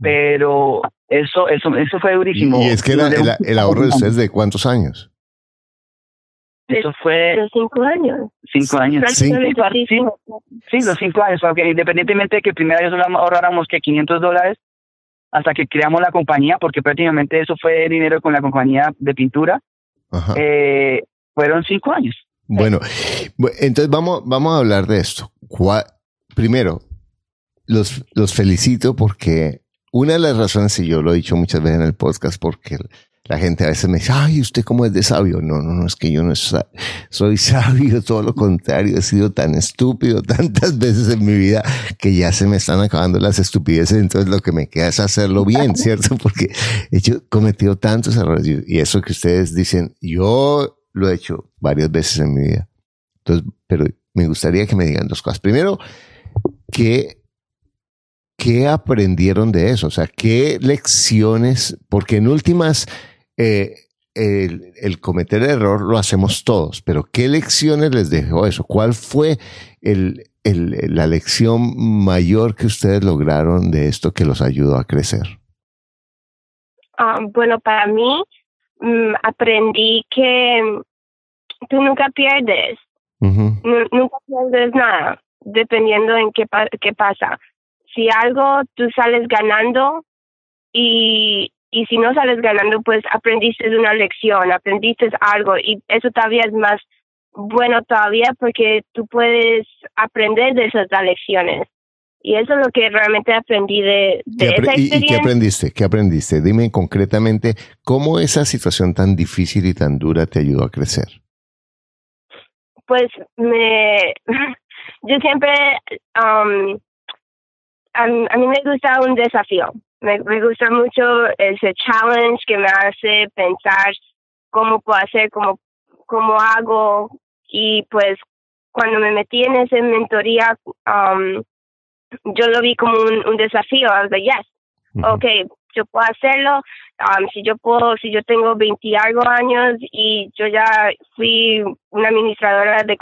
Speaker 5: Pero eso, eso, eso fue durísimo.
Speaker 1: Y es que el, ahorro de ustedes de cuántos años?
Speaker 5: Eso fue...
Speaker 4: Los cinco años.
Speaker 5: Cinco años. Sí, sí, los cinco años. Porque independientemente de que primero ellos ahorráramos que 500 dólares, hasta que creamos la compañía, porque prácticamente eso fue dinero con la compañía de pintura. Eh, fueron cinco años.
Speaker 1: Bueno, entonces vamos, vamos a hablar de esto. Primero, los, los felicito porque una de las razones, y yo lo he dicho muchas veces en el podcast, porque la gente a veces me dice, ay, ¿usted cómo es de sabio? No, no, no, es que yo no soy sabio, todo lo contrario, he sido tan estúpido [laughs] tantas veces en mi vida que ya se me están acabando las estupideces, entonces lo que me queda es hacerlo bien, [laughs] ¿cierto? Porque he cometido tantos errores y eso que ustedes dicen, yo lo he hecho varias veces en mi vida. Entonces, pero me gustaría que me digan dos cosas. Primero, que ¿qué aprendieron de eso? O sea, ¿qué lecciones? Porque en últimas, eh, el, cometer error lo hacemos todos, pero ¿qué lecciones les dejó eso? ¿Cuál fue el, la lección mayor que ustedes lograron de esto que los ayudó a crecer?
Speaker 4: Ah, bueno, para mí mm, aprendí que tú nunca pierdes, nunca pierdes nada, dependiendo en qué, qué pasa. Si algo tú sales ganando y y si no sales ganando, pues aprendiste una lección, aprendiste algo y eso todavía es más bueno todavía porque tú puedes aprender de esas lecciones. Y eso es lo que realmente aprendí de, esa experiencia.
Speaker 1: ¿Y qué aprendiste? ¿Qué aprendiste? Dime concretamente cómo esa situación tan difícil y tan dura te ayudó a crecer.
Speaker 4: Pues me, [laughs] yo siempre, um, a, a mí me gusta un desafío me, me gusta mucho ese challenge que me hace pensar cómo puedo hacer, cómo, cómo hago. Y pues cuando me metí en esa mentoría, um, yo lo vi como un, un desafío. I was like, yes, okay, yo puedo hacerlo. Um, si yo puedo, si yo tengo 20 algo años y yo ya fui una administradora de,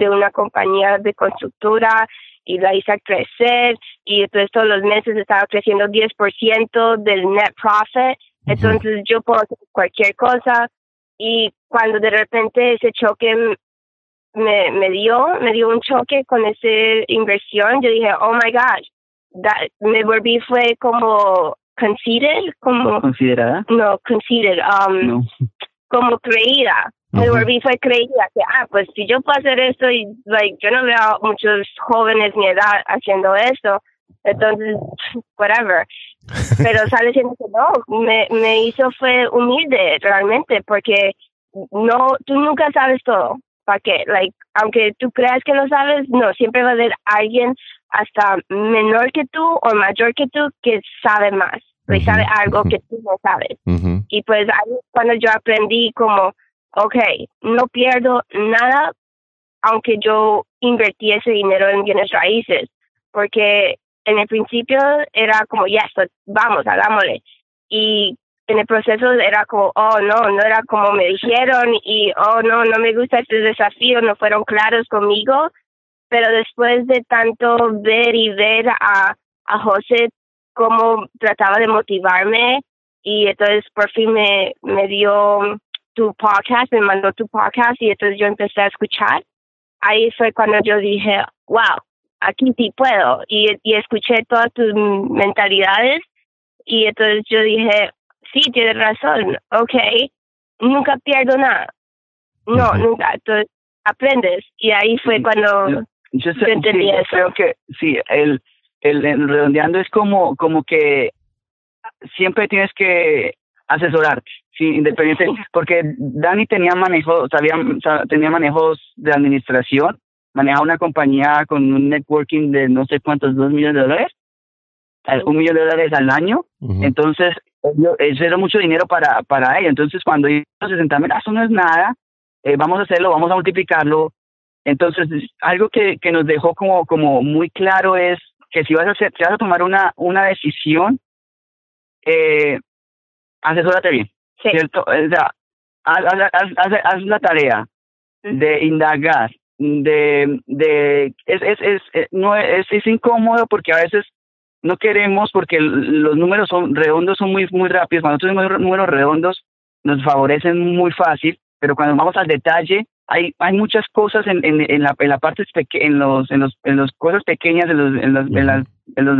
Speaker 4: de una compañía de constructora y la hice crecer y entonces todos los meses estaba creciendo 10% del net profit. Entonces yo puedo hacer cualquier cosa y cuando de repente ese choque me, me dio, me dio un choque con esa inversión, yo dije, oh my God, me volví fue como conceited, como...
Speaker 5: ¿Considerada?
Speaker 4: No, conceited, um, como creída me volví fue creída que, ah, pues si yo puedo hacer esto y, like, yo no veo a muchos jóvenes mi edad haciendo esto, entonces, [laughs] whatever. Pero [laughs] sale siendo que no, me, me hizo fue humilde realmente, porque no, tú nunca sabes todo. ¿Para qué? Like, aunque tú creas que lo sabes, no, siempre va a haber alguien hasta menor que tú o mayor que tú que sabe más, que sabe algo que tú no sabes. Y pues ahí cuando yo aprendí como ok, no pierdo nada aunque yo invertí ese dinero en bienes raíces, porque en el principio era como, ya, yes, vamos, hagámosle. Y en el proceso era como, oh, no, no era como me dijeron y, oh, no, no me gusta este desafío, no fueron claros conmigo. Pero después de tanto ver y ver a, a José cómo trataba de motivarme y entonces por fin me, me dio tu podcast, me mandó tu podcast y entonces yo empecé a escuchar. Ahí fue cuando yo dije, wow, aquí sí puedo. Y, y escuché todas tus mentalidades y entonces yo dije, sí, tienes razón, ok, nunca pierdo nada. No, nunca. Entonces aprendes y ahí fue cuando yo, entendí eso.
Speaker 5: Creo que sí, el, el, el redondeando es como, como que siempre tienes que asesorarte, sí, independiente, porque Dani tenía manejo, sabía, tenía manejos de administración, manejaba una compañía con un networking de no sé cuántos, dos millones de dólares, un millón de dólares al año, entonces eso era mucho dinero para, para ella, entonces cuando ellos se sentaron, eso no es nada, eh, vamos a hacerlo, vamos a multiplicarlo, entonces algo que, que nos dejó como, como muy claro es que si vas a hacer, si vas a tomar una, una decisión, eh, asesórate bien, ¿cierto? O sea, haz, haz, la tarea de indagar, de, de es, es, es, eh, no es, es incómodo porque a veces no queremos porque los números son redondos son muy muy rápidos. Cuando tenemos números redondos nos favorecen muy fácil pero cuando vamos al detalle hay hay muchas cosas en, en, en la en la parte en los en los en las cosas pequeñas en los en, los, en las en, los,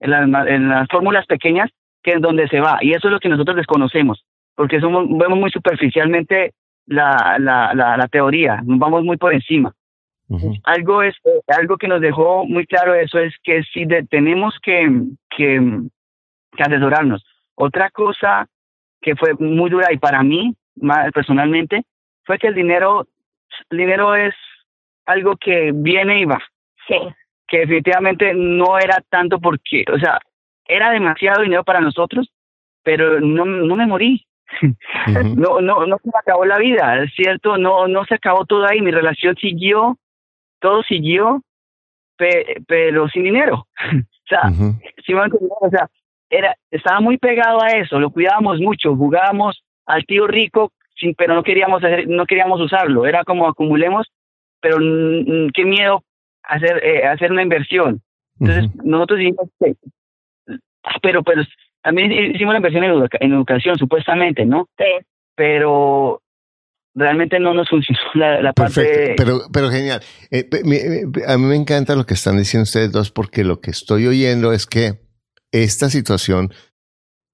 Speaker 5: en, las, en las fórmulas pequeñas que es donde se va. Y eso es lo que nosotros desconocemos, porque somos, vemos muy superficialmente la, la, la, teoría, nos vamos muy por encima. Algo es algo que nos dejó muy claro eso es que si tenemos que, que, que, asesorarnos. Otra cosa que fue muy dura y para mí más personalmente fue que el dinero el dinero es algo que viene y va.
Speaker 4: Sí.
Speaker 5: Que definitivamente no era tanto porque, o sea, era demasiado dinero para nosotros, pero no, no me morí. No, no, no se me acabó la vida, es cierto, no, no se acabó todo ahí, mi relación siguió, todo siguió, pero sin dinero. [laughs] o sea, o sea, era, estaba muy pegado a eso, lo cuidábamos mucho, jugábamos al tío rico, sin, pero no queríamos hacer, no queríamos usarlo, era como acumulemos, pero qué miedo hacer, eh, hacer una inversión. Entonces, nosotros dijimos, Ah, pero, pero también hicimos la inversión en, educación, supuestamente, ¿no?
Speaker 4: Sí.
Speaker 5: Pero realmente no nos funcionó la, parte.
Speaker 1: Pero, pero genial. Eh, a mí me encanta lo que están diciendo ustedes dos, porque lo que estoy oyendo es que esta situación,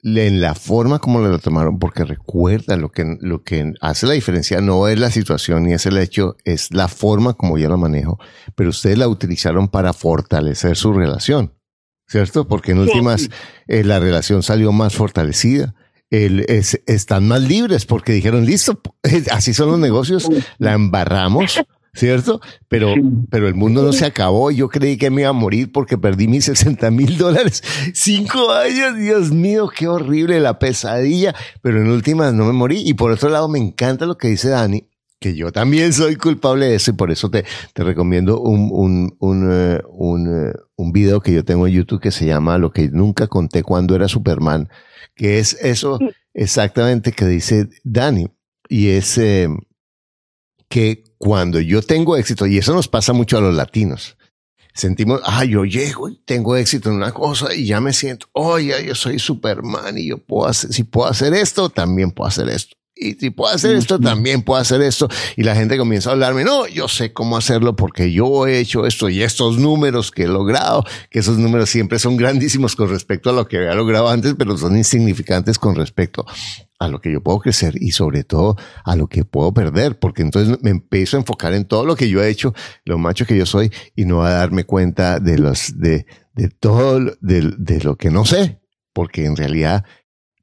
Speaker 1: en la forma como lo tomaron, porque recuerda lo que, lo que hace la diferencia no es la situación ni es el hecho, es la forma como yo la manejo, pero ustedes la utilizaron para fortalecer su relación. ¿Cierto? Porque en últimas eh, la relación salió más fortalecida. El, es, están más libres porque dijeron, listo, [laughs] así son los negocios, la embarramos, [laughs] ¿cierto? Pero, pero el mundo no se acabó. Yo creí que me iba a morir porque perdí mis [laughs] 60 mil dólares. Cinco años, Dios mío, qué horrible la pesadilla. Pero en últimas no me morí. Y por otro lado, me encanta lo que dice Dani, que yo también soy culpable de eso y por eso te, te recomiendo un, un, un, eh, un, eh, un, video que yo tengo en YouTube que se llama Lo que nunca conté cuando era Superman, que es eso exactamente que dice Dani. Y es eh, que cuando yo tengo éxito, y eso nos pasa mucho a los latinos, sentimos, ah, yo llego y tengo éxito en una cosa y ya me siento, oye, yo soy Superman y yo puedo hacer, si puedo hacer esto, también puedo hacer esto y si puedo hacer esto, también puedo hacer esto. Y la gente comienza a hablarme, no, yo sé cómo hacerlo porque yo he hecho esto y estos números que he logrado, que esos números siempre son grandísimos con respecto a lo que había logrado antes, pero son insignificantes con respecto a lo que yo puedo crecer y sobre todo a lo que puedo perder, porque entonces me empiezo a enfocar en todo lo que yo he hecho, lo macho que yo soy y no a darme cuenta de los, de, de todo, de, de lo que no sé, porque en realidad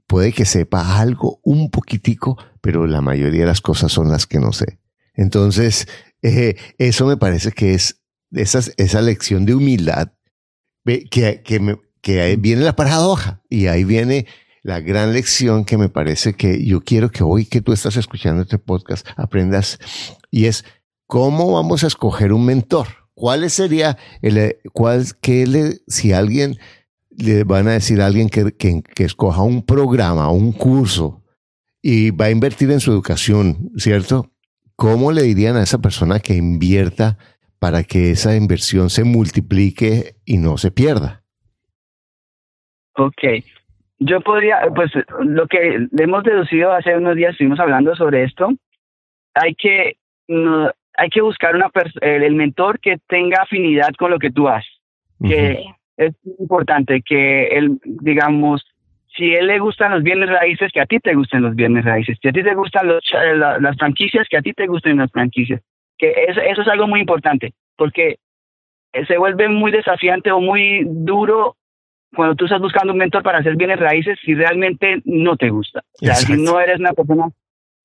Speaker 1: puede que sepa algo un poquitico, pero la mayoría de las cosas son las que no sé. Entonces, eh, eso me parece que es esa, esa lección de humildad que, que, viene la paradoja y ahí viene la gran lección que me parece que yo quiero que hoy que tú estás escuchando este podcast aprendas y es cómo vamos a escoger un mentor. ¿Cuál sería el, cuál, qué le, si alguien le van a decir a alguien que, que, escoja un programa, un curso y va a invertir en su educación, ¿cierto? ¿Cómo le dirían a esa persona que invierta para que esa inversión se multiplique y no se pierda?
Speaker 5: Ok. Yo podría, pues lo que hemos deducido hace unos días, estuvimos hablando sobre esto, hay que, hay que buscar una el mentor que tenga afinidad con lo que tú haces. Que, es importante que él, digamos, si él le gustan los bienes raíces, que a ti te gusten los bienes raíces. Si a ti te gustan los, eh, las franquicias, que a ti te gusten las franquicias. Que eso, eso es algo muy importante, porque se vuelve muy desafiante o muy duro cuando tú estás buscando un mentor para hacer bienes raíces si realmente no te gusta. O sea, si no eres una persona,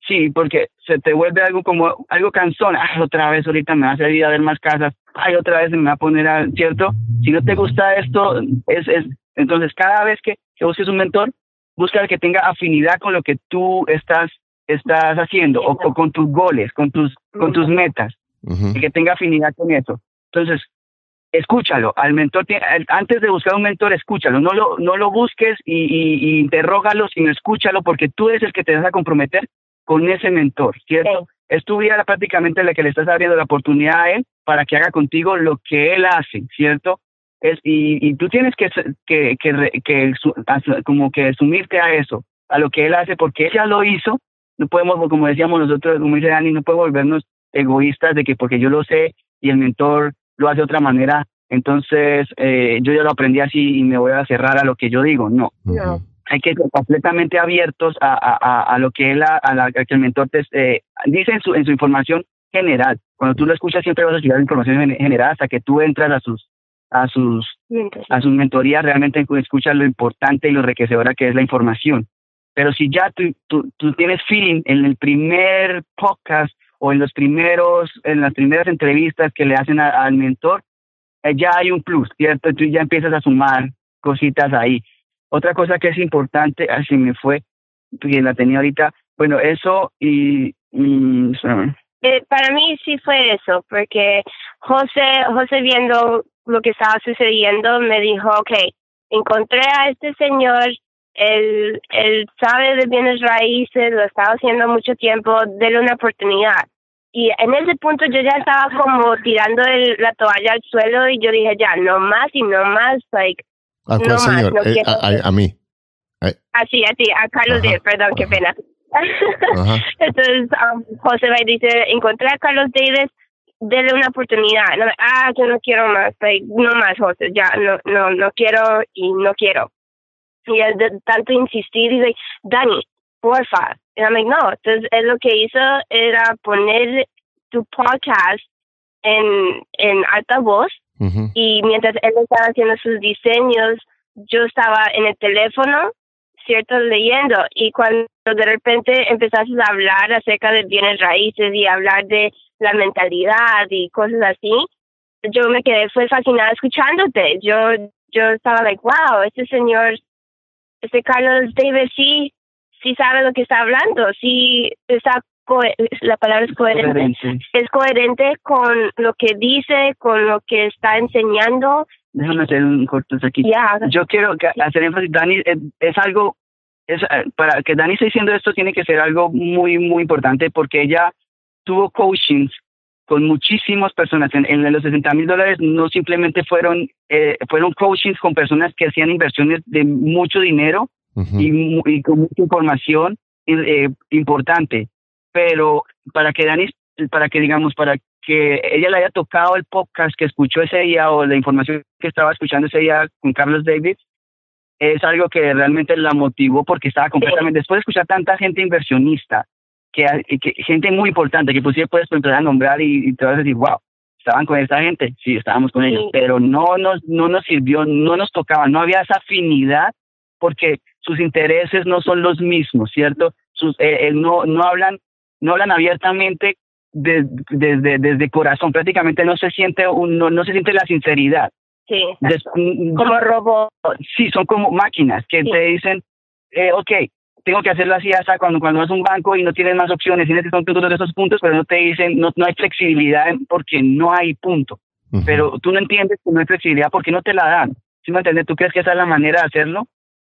Speaker 5: sí, porque se te vuelve algo como algo cansón. Ay, otra vez ahorita me va a servir a ver más casas. Ay, otra vez me va a poner a, ¿cierto? Si no te gusta esto, es, es entonces cada vez que, que busques un mentor, busca el que tenga afinidad con lo que tú estás estás haciendo o, con tus goles, con tus con tus metas, y que tenga afinidad con eso. Entonces, escúchalo, al mentor, antes de buscar un mentor, escúchalo, no lo, no lo busques y, y, interrógalo, sino escúchalo, porque tú eres el que te vas a comprometer con ese mentor, ¿cierto? Es tu vida prácticamente la que le estás abriendo la oportunidad a él para que haga contigo lo que él hace, ¿cierto? Es, y, y tú tienes que, que, que, que, como que sumirte a eso, a lo que él hace, porque ella lo hizo, no podemos, como decíamos nosotros, como dice Dani, no podemos volvernos egoístas de que porque yo lo sé y el mentor lo hace de otra manera, entonces eh, yo ya lo aprendí así y me voy a cerrar a lo que yo digo. No. Hay que ser completamente abiertos a, a, a, lo que él, a, la, que el mentor te eh, dice en su, en su información general. Cuando tú lo escuchas siempre vas a escuchar información general hasta que tú entras a sus a sus a sus mentorías realmente escuchas lo importante y lo enriquecedora que es la información. Pero si ya tú, tú, tú tienes feeling en el primer podcast o en los primeros, en las primeras entrevistas que le hacen al mentor, eh, ya hay un plus, ¿cierto? Tú ya empiezas a sumar cositas ahí. Otra cosa que es importante, así me fue, que la tenía ahorita, bueno, eso y...
Speaker 4: eh, para mí sí fue eso, porque José, José viendo lo que estaba sucediendo, me dijo, ok, encontré a este señor, él, él sabe de bienes raíces, lo estaba haciendo mucho tiempo, déle una oportunidad. Y en ese punto yo ya estaba como tirando el, la toalla al suelo y yo dije, ya, no más y no más, like,
Speaker 1: ¿A cuál señor? Eh, a, mí.
Speaker 4: Así, así, a Carlos Davis, perdón, qué pena. [laughs] Entonces, um, José dice, encontré a Carlos Davis, déle una oportunidad. No, ah, yo no quiero más, like, no más, José, ya, no, no, no quiero y no quiero. Y él de tanto insistir, dice, Dani, porfa, y I'm like, no, entonces él lo que hizo era poner tu podcast en, en alta voz y mientras él estaba haciendo sus diseños, yo estaba en el teléfono, ¿cierto? Leyendo y cuando de repente empezaste a hablar acerca de bienes raíces y hablar de la mentalidad y cosas así, yo me quedé fue fascinada escuchándote. Yo yo estaba like, wow, este señor, este Carlos Davis sí sí sabe lo que está hablando, sí está la palabra es coherente. Es coherente con lo que dice, con lo que está enseñando.
Speaker 5: Déjame hacer un corto aquí. Yo quiero hacer énfasis, Dani, es, algo, es, eh, para que Dani esté diciendo esto tiene que ser algo muy, muy importante porque ella tuvo coachings con muchísimas personas. En, los 60 mil dólares no simplemente fueron, eh, fueron coachings con personas que hacían inversiones de mucho dinero y, con mucha información eh, importante. Pero para que Dani, para que digamos, para que ella le haya tocado el podcast que escuchó ese día o la información que estaba escuchando ese día con Carlos David, es algo que realmente la motivó porque estaba completamente, después de escuchar tanta gente inversionista, que, gente muy importante, que sí puedes empezar a nombrar y, te vas a decir, wow, estaban con esta gente, sí, estábamos con ellos, pero no nos, no nos sirvió, no nos tocaba, no había esa afinidad porque sus intereses no son los mismos, ¿cierto? Sus, eh, eh, no, no hablan, no hablan abiertamente desde, desde, desde corazón, prácticamente no se siente un, no, no se siente la sinceridad.
Speaker 4: Sí. Como robots.
Speaker 5: Sí, son como máquinas que te dicen, eh, ok, tengo que hacerlo así hasta cuando, cuando vas a un banco y no tienes más opciones, tienes que todos de esos puntos, pero no te dicen, no, no hay flexibilidad porque no hay punto. Pero tú no entiendes que no hay flexibilidad porque no te la dan. ¿Sí me entiendes? ¿Tú crees que esa es la manera de hacerlo?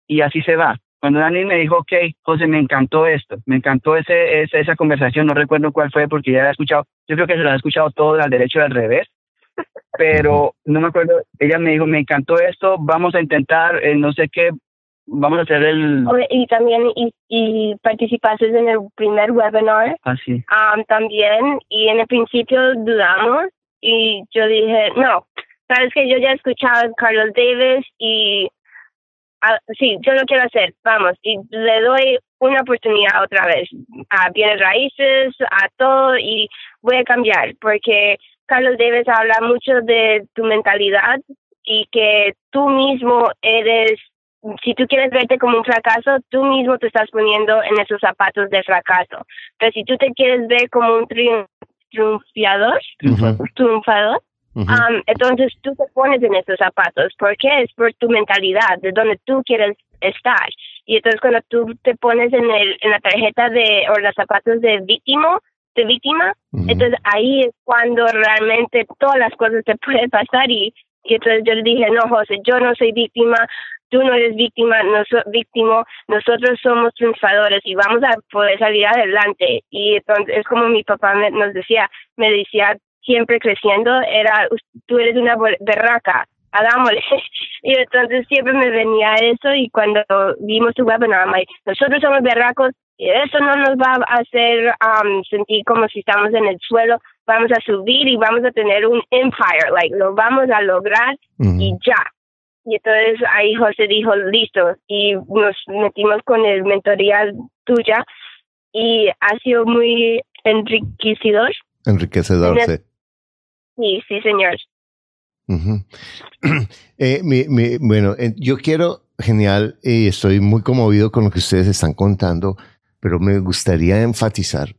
Speaker 5: y así se va. Cuando Dani me dijo, ok, José, me encantó esto, me encantó ese, esa conversación, no recuerdo cuál fue porque ya la he escuchado, yo creo que se la ha escuchado todo al derecho y al revés, [laughs] pero no me acuerdo, ella me dijo, me encantó esto, vamos a intentar, eh, no sé qué, vamos a hacer el...
Speaker 4: Y también, y, y participaste en el primer webinar.
Speaker 5: Así.
Speaker 4: Ah, um, también, y en el principio dudamos, y yo dije, no, sabes que yo ya he escuchado a Carlos Davis y sí, yo lo quiero hacer, vamos, y le doy una oportunidad otra vez a bienes raíces, a todo, y voy a cambiar, porque Carlos Davis habla mucho de tu mentalidad y que tú mismo eres, si tú quieres verte como un fracaso, tú mismo te estás poniendo en esos zapatos de fracaso. Pero si tú te quieres ver como un triunfiador, triunfador, entonces tú te pones en esos zapatos. ¿Por qué? Es por tu mentalidad, de donde tú quieres estar. Y entonces cuando tú te pones en, el, en la tarjeta de, o los zapatos de víctima, de víctima, entonces ahí es cuando realmente todas las cosas te [laughs] pueden pasar y, y entonces yo le dije, no, José, yo no soy víctima, tú no eres víctima, no soy víctima, nosotros somos triunfadores y vamos a poder salir adelante. Y entonces es como mi papá nos decía, me decía, siempre creciendo era, tú eres una berraca, hagámosle. [laughs] y entonces siempre me venía eso y cuando vimos tu webinar, nosotros somos berracos y eso no nos va a hacer um, sentir como si estamos en el suelo, vamos a subir y vamos a tener un empire, like lo vamos a lograr y ya. Y entonces ahí José dijo, listo, y nos metimos con el mentoría tuya y ha sido muy enriquecedor.
Speaker 1: Enriquecedor, sí.
Speaker 4: Sí, sí, señor. [clears throat]
Speaker 1: Eh, bueno, eh, yo quiero, genial, y estoy muy conmovido con lo que ustedes están contando, pero me gustaría enfatizar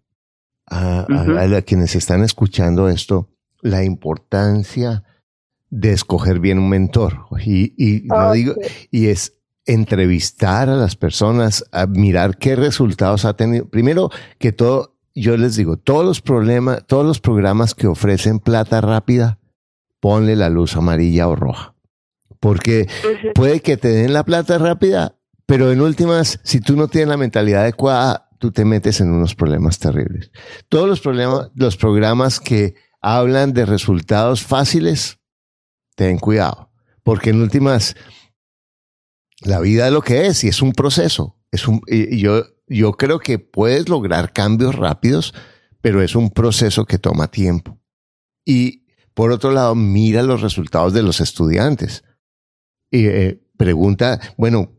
Speaker 1: a, quienes están escuchando esto la importancia de escoger bien un mentor. Y, y, digo, y es entrevistar a las personas, a mirar qué resultados ha tenido. Primero que todo, yo les digo, todos los problemas, todos los programas que ofrecen plata rápida, ponle la luz amarilla o roja. Porque puede que te den la plata rápida, pero en últimas, si tú no tienes la mentalidad adecuada, tú te metes en unos problemas terribles. Todos los problemas, los programas que hablan de resultados fáciles, ten cuidado. Porque en últimas, la vida es lo que es y es un proceso. Es un, y yo yo creo que puedes lograr cambios rápidos, pero es un proceso que toma tiempo. Y por otro lado, mira los resultados de los estudiantes. Y eh, pregunta, bueno,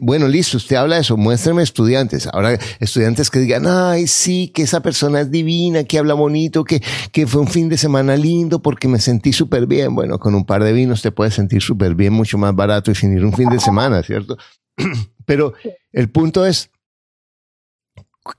Speaker 1: bueno, listo, usted habla de eso, muéstrame estudiantes. Ahora, estudiantes que digan, ay, sí, que esa persona es divina, que habla bonito, que, que fue un fin de semana lindo porque me sentí súper bien. Bueno, con un par de vinos te puedes sentir súper bien, mucho más barato y sin ir un fin de semana, ¿cierto? [clears throat] Pero el punto es,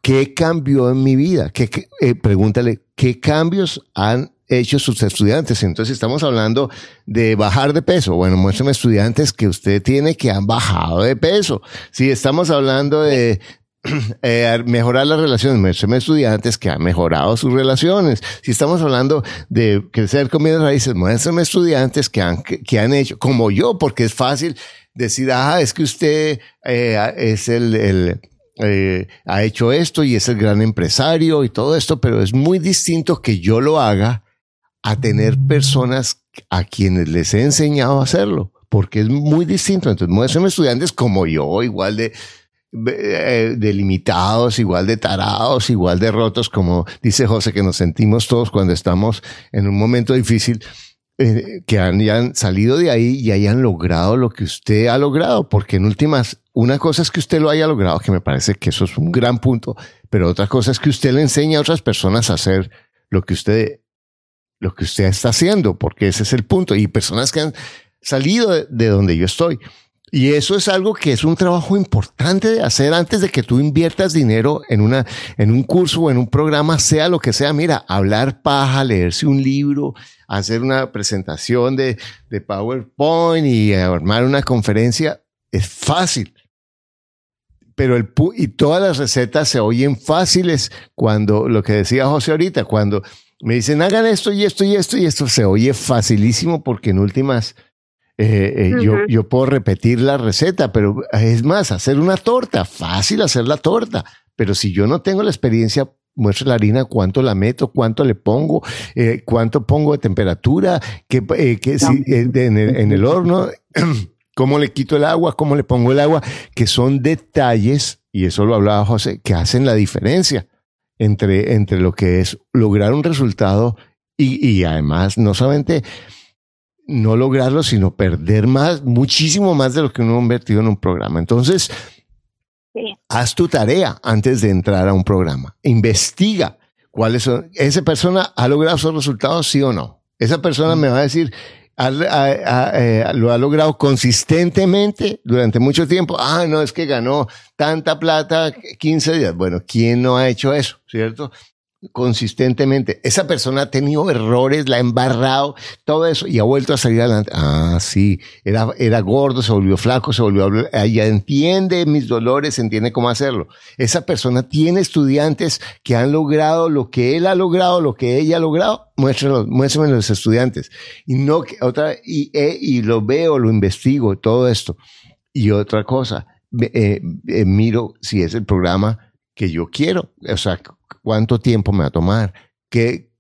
Speaker 1: ¿qué cambió en mi vida? ¿Qué, eh, pregúntale, ¿qué cambios han hecho sus estudiantes? Entonces estamos hablando de bajar de peso. Bueno, muéstrame estudiantes que usted tiene que han bajado de peso. Si estamos hablando de [clears throat] eh, mejorar las relaciones, muéstrame estudiantes que han mejorado sus relaciones. Si estamos hablando de crecer con bienes raíces, muéstrame estudiantes que han, que, han hecho, como yo, porque es fácil decir, ah, es que usted eh, es el eh, ha hecho esto y es el gran empresario y todo esto, pero es muy distinto que yo lo haga a tener personas a quienes les he enseñado a hacerlo, porque es muy distinto. Entonces, son estudiantes como yo, igual de, eh, de limitados, igual de tarados, igual de rotos, como dice José, que nos sentimos todos cuando estamos en un momento difícil. Eh, que hayan salido de ahí y hayan logrado lo que usted ha logrado, porque en últimas, una cosa es que usted lo haya logrado, que me parece que eso es un gran punto, pero otra cosa es que usted le enseña a otras personas a hacer lo que usted, lo que usted está haciendo, porque ese es el punto. Y personas que han salido de donde yo estoy. Y eso es algo que es un trabajo importante de hacer antes de que tú inviertas dinero en una, en un curso o en un programa, sea lo que sea. Mira, hablar paja, leerse un libro, hacer una presentación de, de PowerPoint y armar una conferencia es fácil. Pero el, y todas las recetas se oyen fáciles cuando, lo que decía José ahorita, cuando me dicen hagan esto y esto y esto y esto, se oye facilísimo porque en últimas eh, eh, yo, yo puedo repetir la receta, pero es más, hacer una torta, fácil hacer la torta, pero si yo no tengo la experiencia, muestra la harina, cuánto la meto, cuánto le pongo, eh, cuánto pongo de temperatura, que, que si, en, el, en el horno, [clears throat] cómo le quito el agua, cómo le pongo el agua, que son detalles, y eso lo hablaba José, que hacen la diferencia entre, entre lo que es lograr un resultado y, y además no solamente no lograrlo, sino perder más, muchísimo más de lo que uno ha invertido en un programa. Entonces, haz tu tarea antes de entrar a un programa. Investiga cuáles son. ¿Esa persona ha logrado sus resultados, sí o no? Esa persona me va a decir, eh, lo ha logrado consistentemente durante mucho tiempo. Ah, no, es que ganó tanta plata 15 días. Bueno, ¿quién no ha hecho eso? ¿Cierto? Consistentemente. Esa persona ha tenido errores, la ha embarrado, todo eso, y ha vuelto a salir adelante. Ah, sí, era, era gordo, se volvió flaco, se volvió a ella entiende mis dolores, entiende cómo hacerlo. Esa persona tiene estudiantes que han logrado lo que él ha logrado, lo que ella ha logrado. Muéstrenlo, muéstrenme los estudiantes. Y no otra, y, eh, y lo veo, lo investigo, todo esto. Y otra cosa, eh, eh, miro si es el programa que yo quiero. O sea, cuánto tiempo me va a tomar, qué,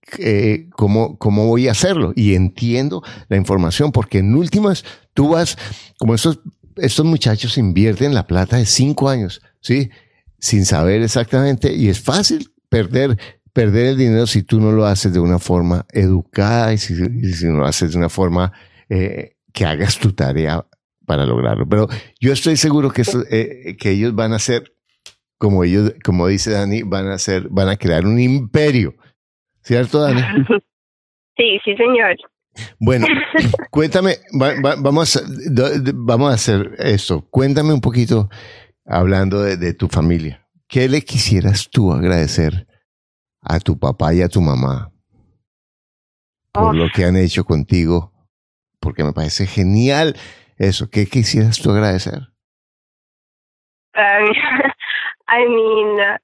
Speaker 1: cómo, cómo voy a hacerlo. Y entiendo la información, porque en últimas tú vas, como estos, estos muchachos invierten la plata de cinco años, ¿sí? Sin saber exactamente, y es fácil perder, perder el dinero si tú no lo haces de una forma educada y si, no lo haces de una forma eh, que hagas tu tarea para lograrlo. Pero yo estoy seguro que, eh, que ellos van a ser como ellos, como dice Dani, van a hacer, van a crear un imperio. ¿Cierto, Dani? [laughs]
Speaker 4: Sí, sí, señor.
Speaker 1: Bueno, [laughs] cuéntame, vamos, a, vamos a hacer esto. Cuéntame un poquito, hablando de, tu familia. ¿Qué le quisieras tú agradecer a tu papá y a tu mamá por lo que han hecho contigo? Porque me parece genial eso. ¿Qué quisieras tú agradecer? [laughs]
Speaker 4: I mean.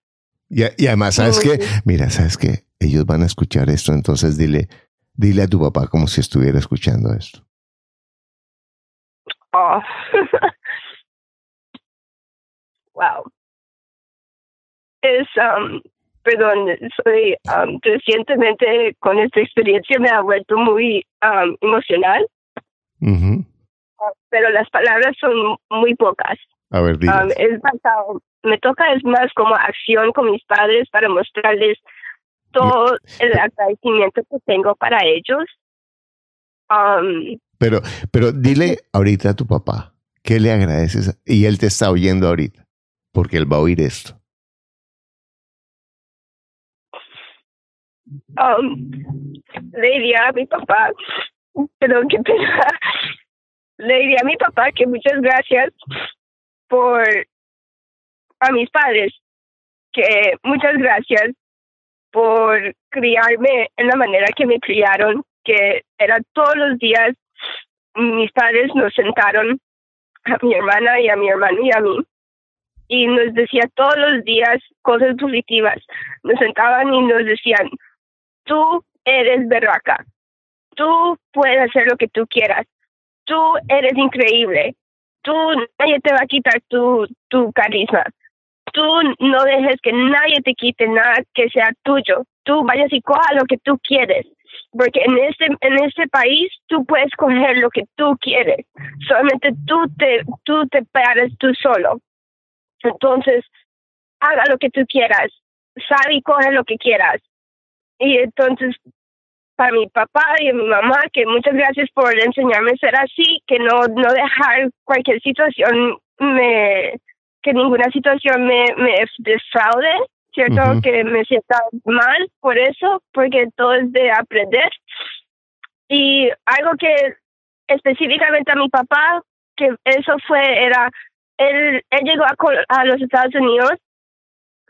Speaker 1: Y, además, ¿sabes qué? Mira, ¿sabes qué? Ellos van a escuchar esto, entonces dile, dile a tu papá como si estuviera escuchando esto.
Speaker 4: Oh. [laughs] wow. Es, um, perdón, soy um, recientemente con esta experiencia me ha vuelto muy um, emocional. Pero las palabras son muy pocas.
Speaker 1: A ver,
Speaker 4: um, es basado, me toca es más como acción con mis padres para mostrarles todo el agradecimiento que tengo para ellos. Um,
Speaker 1: pero, pero dile ahorita a tu papá, ¿qué le agradeces? Y él te está oyendo ahorita, porque él va a oír esto.
Speaker 4: Um, le diría a mi papá, perdón, que pena, [laughs] le diría a mi papá que muchas gracias por a mis padres, que muchas gracias por criarme en la manera que me criaron, que era todos los días, mis padres nos sentaron a mi hermana y a mi hermano y a mí y nos decía todos los días cosas positivas. Nos sentaban y nos decían, tú eres berraca, tú puedes hacer lo que tú quieras, tú eres increíble, tú nadie te va a quitar tu, tu carisma. Tú no dejes que nadie te quite nada que sea tuyo. Tú vayas y coja lo que tú quieres. Porque en este, en este país tú puedes coger lo que tú quieres. Solamente tú te, tú te pares tú solo. Entonces, haga lo que tú quieras. Sal y coge lo que quieras. Y entonces para mi papá y mi mamá, que muchas gracias por enseñarme a ser así, que no, no dejar cualquier situación, me, que ninguna situación me, me defraude, ¿cierto? Que me sienta mal por eso, porque todo es de aprender. Y algo que específicamente a mi papá, que eso fue, era, él, él llegó a, a los Estados Unidos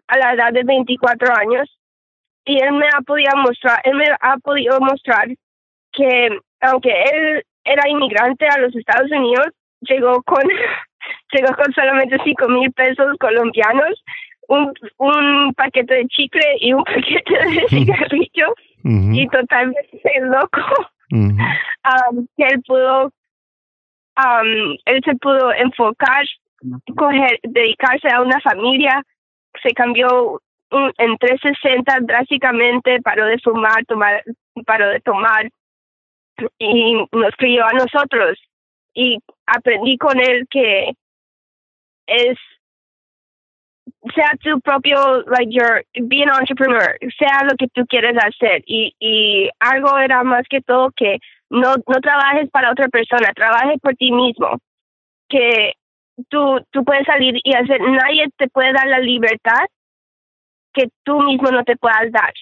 Speaker 4: a la edad de 24 años y él me ha podido mostrar, él me ha podido mostrar que aunque él era inmigrante a los Estados Unidos, llegó con [laughs] llegó con solamente cinco mil pesos colombianos, un, un paquete de chicle y un [laughs] paquete de cigarrillos y totalmente loco. Um, que él pudo, um, él se pudo enfocar, coger, dedicarse a una familia, se cambió en 360 drásticamente paró de fumar, tomar, paró de tomar y nos crió a nosotros y aprendí con él que es sea tu propio like your be an entrepreneur sea lo que tú quieres hacer y y algo era más que todo que no no trabajes para otra persona trabajes por ti mismo que tú tú puedes salir y hacer nadie te puede dar la libertad que tú mismo no te puedas dar.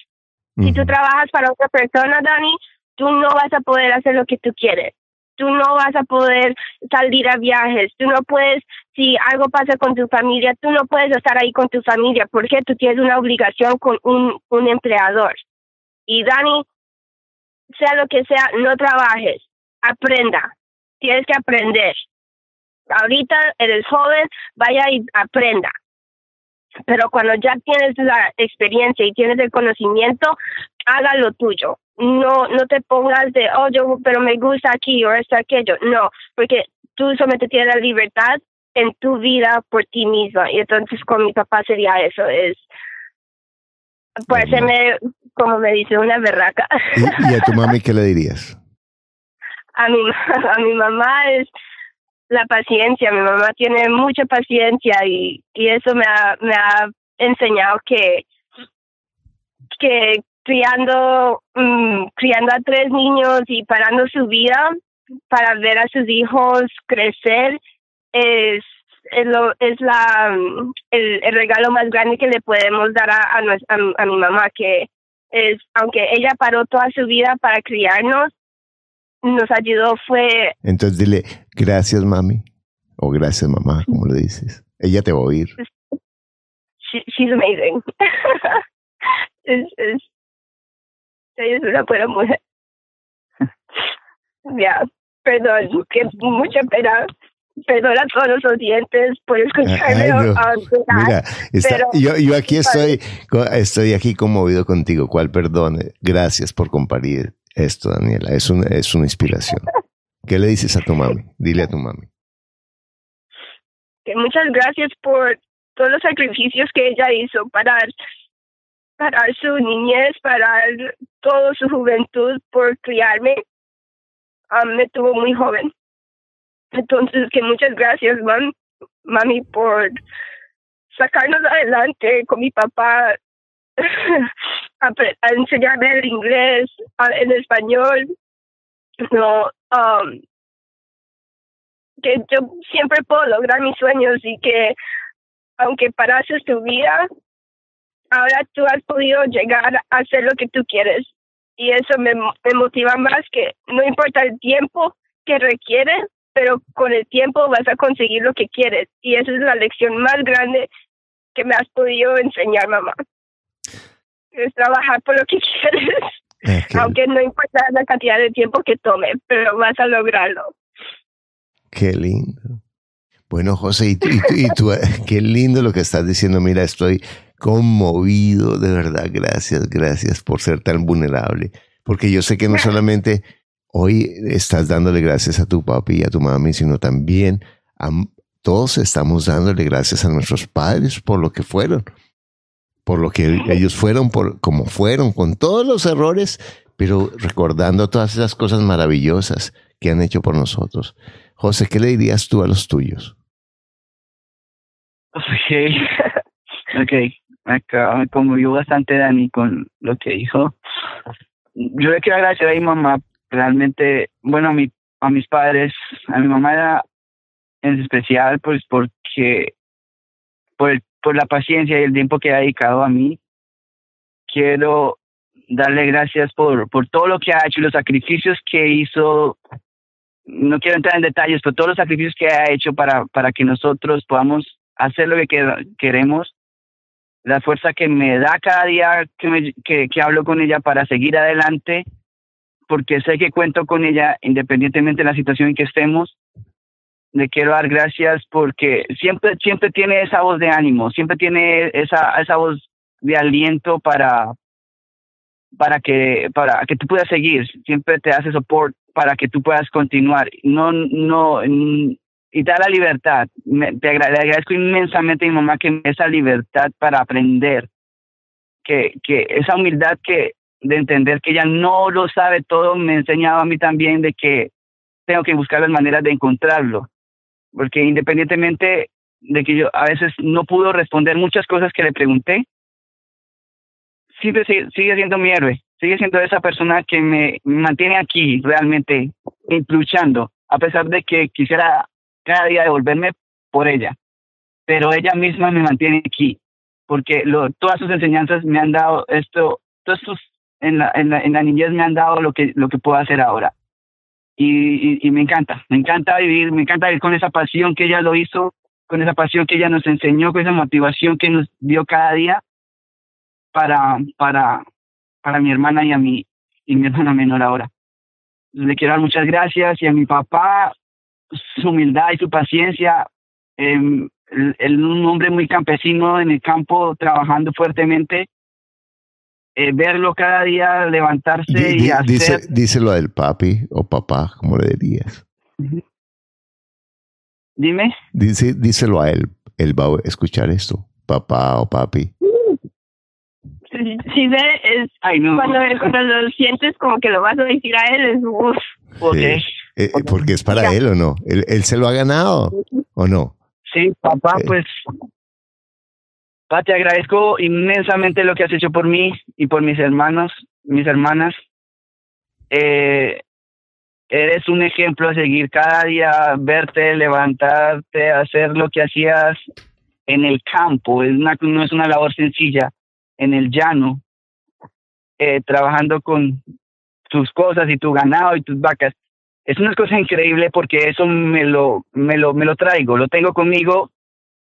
Speaker 4: Si tú trabajas para otra persona, Dani, tú no vas a poder hacer lo que tú quieres. Tú no vas a poder salir a viajes, tú no puedes, si algo pasa con tu familia, tú no puedes estar ahí con tu familia porque tú tienes una obligación con un, un empleador. Y Dani, sea lo que sea, no trabajes, aprenda, tienes que aprender. Ahorita eres joven, vaya y aprenda. Pero cuando ya tienes la experiencia y tienes el conocimiento, haga lo tuyo. No, no te pongas de, oh, yo, pero me gusta aquí o esto, aquello. No, porque tú solamente tienes la libertad en tu vida por ti misma. Y entonces con mi papá sería eso, es, puede serme, como me dice, una berraca.
Speaker 1: ¿Y, a tu mami qué le dirías?
Speaker 4: A mi, [laughs] a mi mamá es la paciencia. Mi mamá tiene mucha paciencia y, y eso me ha, me ha enseñado que, que criando, mm, criando a tres niños y parando su vida para ver a sus hijos crecer es, es, lo, es la, mm, el, el, regalo más grande que le podemos dar a, a, a, mi mamá, que es, aunque ella paró toda su vida para criarnos, nos ayudó fue...
Speaker 1: Entonces dile, gracias mami, o gracias mamá, como le dices. Ella te va a oír.
Speaker 4: she's amazing. [laughs] es, es, es una buena mujer. [laughs] ya, perdón, que mucha pena. Perdón a todos los oyentes por escucharme.
Speaker 1: Mira, yo, yo aquí estoy, estoy aquí conmovido contigo. ¿Cuál perdón? Gracias por compartir esto, Daniela. Es una, es una inspiración. ¿Qué le dices a tu mami? Dile a tu mami.
Speaker 4: Que muchas gracias por todos los sacrificios que ella hizo para, para su niñez, para toda su juventud, por criarme. Ah, me tuvo muy joven. Entonces, que muchas gracias, mami, por sacarnos adelante con mi papá [laughs] a, enseñarme el inglés, el español, no, um, que yo siempre puedo lograr mis sueños y que aunque parases tu vida, ahora tú has podido llegar a hacer lo que tú quieres. Y eso me, me motiva más que no importa el tiempo que requiere, pero con el tiempo vas a conseguir lo que quieres. Y esa es la lección más grande que me has podido enseñar, mamá es trabajar por lo que [laughs] quieres, aunque no importa la cantidad de tiempo que tome, pero vas a lograrlo.
Speaker 1: Qué lindo. Bueno, José, y, tú, [laughs] qué lindo lo que estás diciendo. Mira, estoy conmovido, de verdad. Gracias, gracias por ser tan vulnerable. Porque yo sé que no solamente hoy estás dándole gracias a tu papi y a tu mami, sino también a todos estamos dándole gracias a nuestros padres por lo que fueron por lo que ellos fueron, por como fueron, con todos los errores, pero recordando todas esas cosas maravillosas que han hecho por nosotros. José, ¿qué le dirías tú a los tuyos?
Speaker 5: Ok, [laughs] ok, me conmovió bastante Dani con lo que dijo. Yo le quiero agradecer a mi mamá, realmente, bueno, a, mi, a mis padres, a mi mamá era en especial, pues porque por por la paciencia y el tiempo que ha dedicado a mí. Quiero darle gracias por, por todo lo que ha hecho los sacrificios que hizo. No quiero entrar en detalles, pero todos los sacrificios que ha hecho para, para que nosotros podamos hacer lo que queremos. La fuerza que me da cada día que, me, que, que hablo con ella para seguir adelante, porque sé que cuento con ella independientemente de la situación en que estemos le quiero dar gracias porque siempre, siempre tiene esa voz de ánimo, siempre tiene esa, esa voz de aliento para, para que, para que tú puedas seguir, siempre te hace soporte para que tú puedas continuar. No, no, y da la libertad. te agradezco inmensamente a mi mamá que me esa libertad para aprender, que, que esa humildad que de entender que ella no lo sabe todo me ha enseñado a mí también de que tengo que buscar las maneras de encontrarlo porque independientemente de que yo a veces no pudo responder muchas cosas que le pregunté, siempre sigue siendo mi héroe, sigue siendo esa persona que me mantiene aquí realmente luchando, a pesar de que quisiera cada día devolverme por ella, pero ella misma me mantiene aquí, porque lo, todas sus enseñanzas me han dado esto, todos sus, en la, en la, en la niñez me han dado lo que, lo que puedo hacer ahora. y, y, me encanta, me encanta vivir, me encanta vivir con esa pasión que ella lo hizo, con esa pasión que ella nos enseñó, con esa motivación que nos dio cada día para, para, para mi hermana y a mi, y mi hermana menor ahora. Le quiero dar muchas gracias y a mi papá, su humildad y su paciencia. Eh, un hombre muy campesino en el campo, trabajando fuertemente. Eh, verlo cada día levantarse y hacer...
Speaker 1: Dice, díselo a él, papi o papá, como le dirías.
Speaker 5: Dime.
Speaker 1: Dice, díselo a él, él va a escuchar esto, papá o papi.
Speaker 4: Si ve, es cuando, lo sientes como que lo vas a decir a él, es uff.
Speaker 1: Eh, eh, porque es para él o no. Él, él se lo ha ganado o no.
Speaker 5: Sí, papá, eh. pues. Pa, te agradezco inmensamente lo que has hecho por mí y por mis hermanos, mis hermanas. Eh, eres un ejemplo a seguir cada día, verte, levantarte, hacer lo que hacías en el campo. Es una, no es una labor sencilla, en el llano, trabajando con tus cosas y tu ganado y tus vacas. Es una cosa increíble porque eso me lo, me lo, me lo traigo, lo tengo conmigo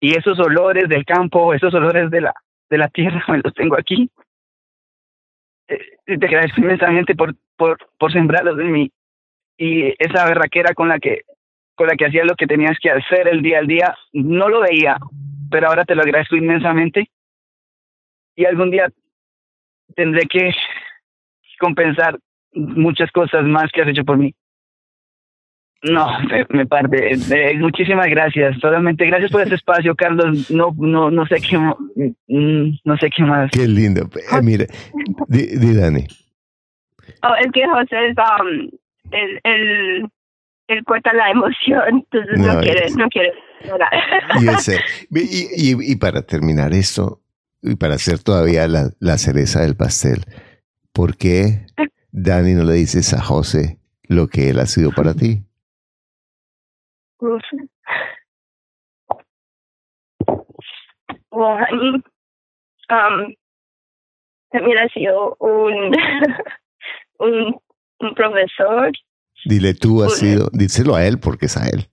Speaker 5: y esos olores del campo, esos olores de la, de la tierra, [laughs] me los tengo aquí. Eh, te agradezco inmensamente por, por, por sembrarlos en mí y esa berraquera con la que con la que hacías lo que tenías que hacer el día al día, no lo veía, pero ahora te lo agradezco inmensamente y algún día tendré que compensar muchas cosas más que has hecho por mí. No, [laughs] me, parte. muchísimas gracias. Solamente gracias por este [laughs] espacio, Carlos. No, no, no sé qué, mm, no sé qué más.
Speaker 1: Qué lindo. Eh, mire, di, Dani.
Speaker 4: Oh, es que José es um, el, el, el corta la emoción, entonces no, quiere, no quiere
Speaker 1: Y, y, y, para terminar esto, y para hacer todavía la, la cereza del pastel, ¿por qué [laughs] Dani no le dices a José lo que él ha sido para ti?
Speaker 4: Well, Dani, um, también ha sido un, [laughs] un, un, profesor.
Speaker 1: Dile tú has sido, díselo a él porque es a él.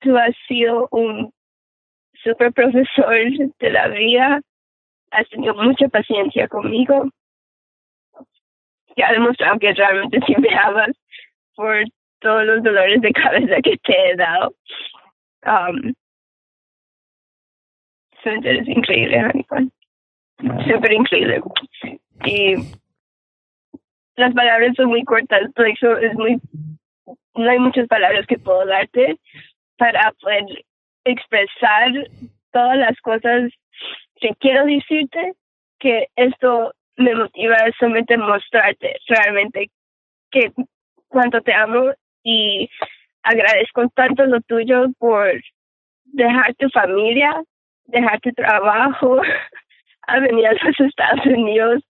Speaker 4: Tú has sido un super profesor de la vida, has tenido mucha paciencia conmigo. Ya ha demostrado que realmente sí me amas por todos los dolores de cabeza que te he dado. Um, es increíble, Hannibal. Súper increíble. Y las palabras son muy cortas, eso es muy, no hay muchas palabras que puedo darte para poder expresar todas las cosas que quiero decirte, que esto me motiva solamente mostrarte realmente que cuánto te amo y agradezco tanto lo tuyo por dejar tu familia, dejar tu trabajo, [laughs] a venir a los Estados Unidos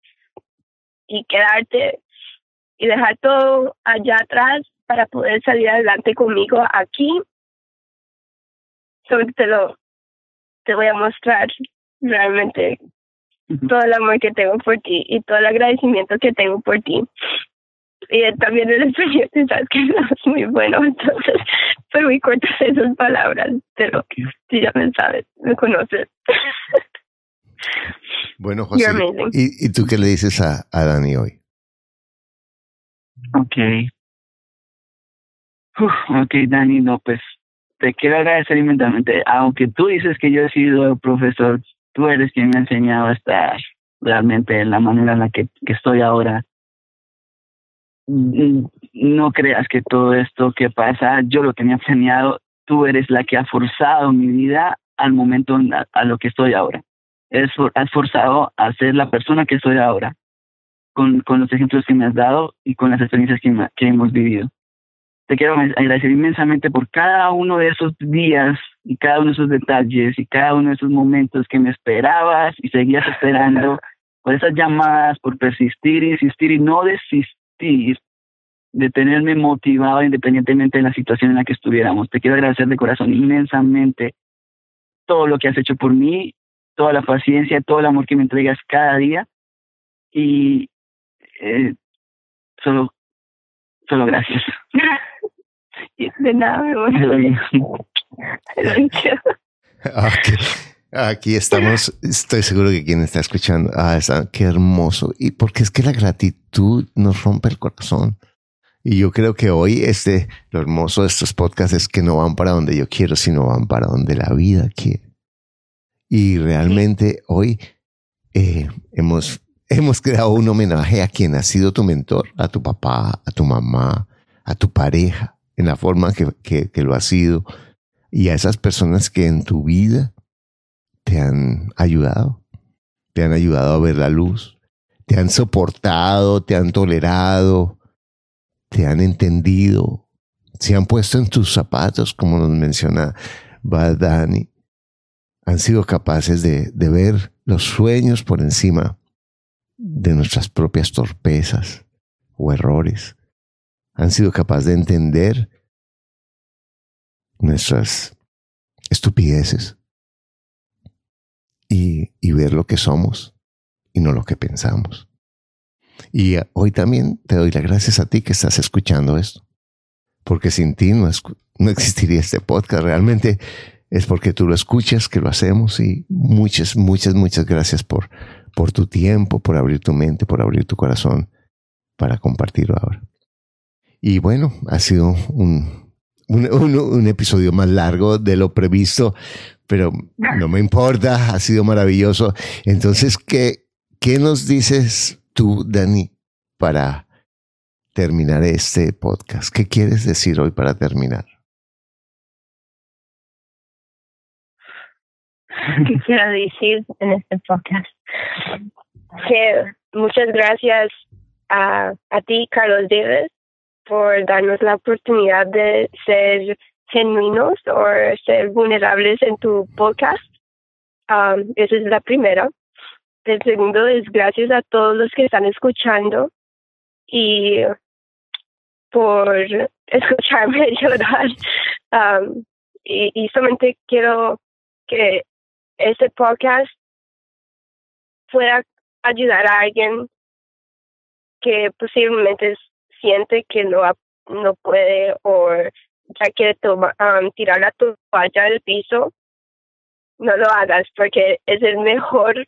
Speaker 4: y quedarte y dejar todo allá atrás para poder salir adelante conmigo aquí te lo te voy a mostrar realmente todo el amor que tengo por ti y todo el agradecimiento que tengo por ti. Y también el español, sabes que no es muy bueno, entonces fue muy corta esas palabras, pero si ya me sabes, me conoces.
Speaker 1: Bueno, José, ¿y, ¿y tú qué le dices a, a Dani hoy?
Speaker 5: Ok. ok, Dani, no, pues te quiero agradecer inmensamente, aunque tú dices que yo he sido profesor, tú eres quien me ha enseñado a estar realmente en la manera en la que, estoy ahora. Mm, no creas que todo esto que pasa, yo lo me ha enseñado, tú eres la que ha forzado mi vida al momento a, lo que estoy ahora. Es, has forzado a ser la persona que soy ahora, con, con los ejemplos que me has dado y con las experiencias que, que hemos vivido. Te quiero agradecer inmensamente por cada uno de esos días y cada uno de esos detalles y cada uno de esos momentos que me esperabas y seguías esperando, [laughs] por esas llamadas, por persistir, insistir y no desistir de tenerme motivado independientemente de la situación en la que estuviéramos. Te quiero agradecer de corazón inmensamente todo lo que has hecho por mí, toda la paciencia, todo el amor que me entregas cada día y eh, solo Solo gracias. [laughs]
Speaker 4: De nada, mi
Speaker 1: Aquí, aquí estamos, estoy seguro que quien está escuchando, ah, está, qué hermoso. Y porque es que la gratitud nos rompe el corazón. Y yo creo que hoy este, lo hermoso de estos podcasts es que no van para donde yo quiero, sino van para donde la vida quiere. Y realmente hoy eh, hemos, hemos creado un homenaje a quien ha sido tu mentor, a tu papá, a tu mamá, a tu pareja, en la forma que, que, que lo ha sido, y a esas personas que en tu vida te han ayudado, te han ayudado a ver la luz, te han soportado, te han tolerado, te han entendido, se han puesto en tus zapatos, como nos menciona Badani, han sido capaces de, de ver los sueños por encima de nuestras propias torpezas o errores. Han sido capaces de entender nuestras estupideces y, ver lo que somos y no lo que pensamos. Y hoy también te doy las gracias a ti que estás escuchando esto, porque sin ti no, no existiría este podcast. Realmente es porque tú lo escuchas que lo hacemos y muchas, muchas, muchas gracias por, por tu tiempo, por abrir tu mente, por abrir tu corazón para compartirlo ahora. Y bueno, ha sido un, un episodio más largo de lo previsto, pero no me importa, ha sido maravilloso. Entonces, ¿qué, qué nos dices tú, Dani, para terminar este podcast? ¿Qué quieres decir hoy para terminar?
Speaker 4: ¿Qué quiero decir en este podcast? Que muchas gracias a, a ti, Carlos Davis, por darnos la oportunidad de ser genuinos o ser vulnerables en tu podcast. Um, esa es la primera. El segundo es gracias a todos los que están escuchando y por escucharme [laughs] llorar. Um, y, y solamente quiero que este podcast pueda ayudar a alguien que posiblemente siente que no, no puede o ya quiere tomar, um, tirar la toalla del piso, no lo hagas porque es el mejor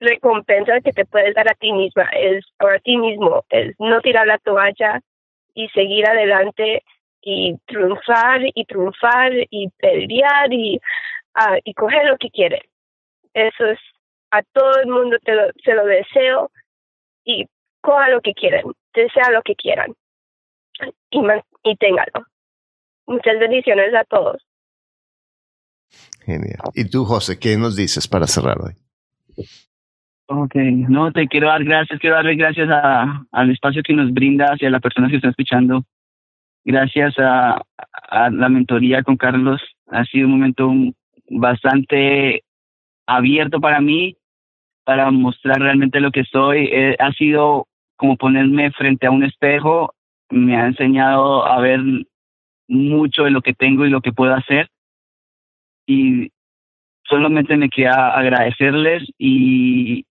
Speaker 4: recompensa que te puedes dar a ti misma, es a ti mismo, es no tirar la toalla y seguir adelante y triunfar y triunfar y pelear y, uh, y coger lo que quiere. Eso es, a todo el mundo te lo, se lo deseo y coja lo que quieren, desea lo que quieran y, man, y téngalo. Muchas bendiciones a todos.
Speaker 1: Genial. ¿Y tú, José, qué nos dices para cerrar hoy?
Speaker 5: Ok, no, te quiero dar gracias, quiero darle gracias a, al espacio que nos brindas y a las personas que están escuchando. Gracias a, a la mentoría con Carlos. Ha sido un momento bastante abierto para mí, para mostrar realmente lo que soy. Eh, ha sido como ponerme frente a un espejo, me ha enseñado a ver mucho de lo que tengo y lo que puedo hacer. Y solamente me queda agradecerles y,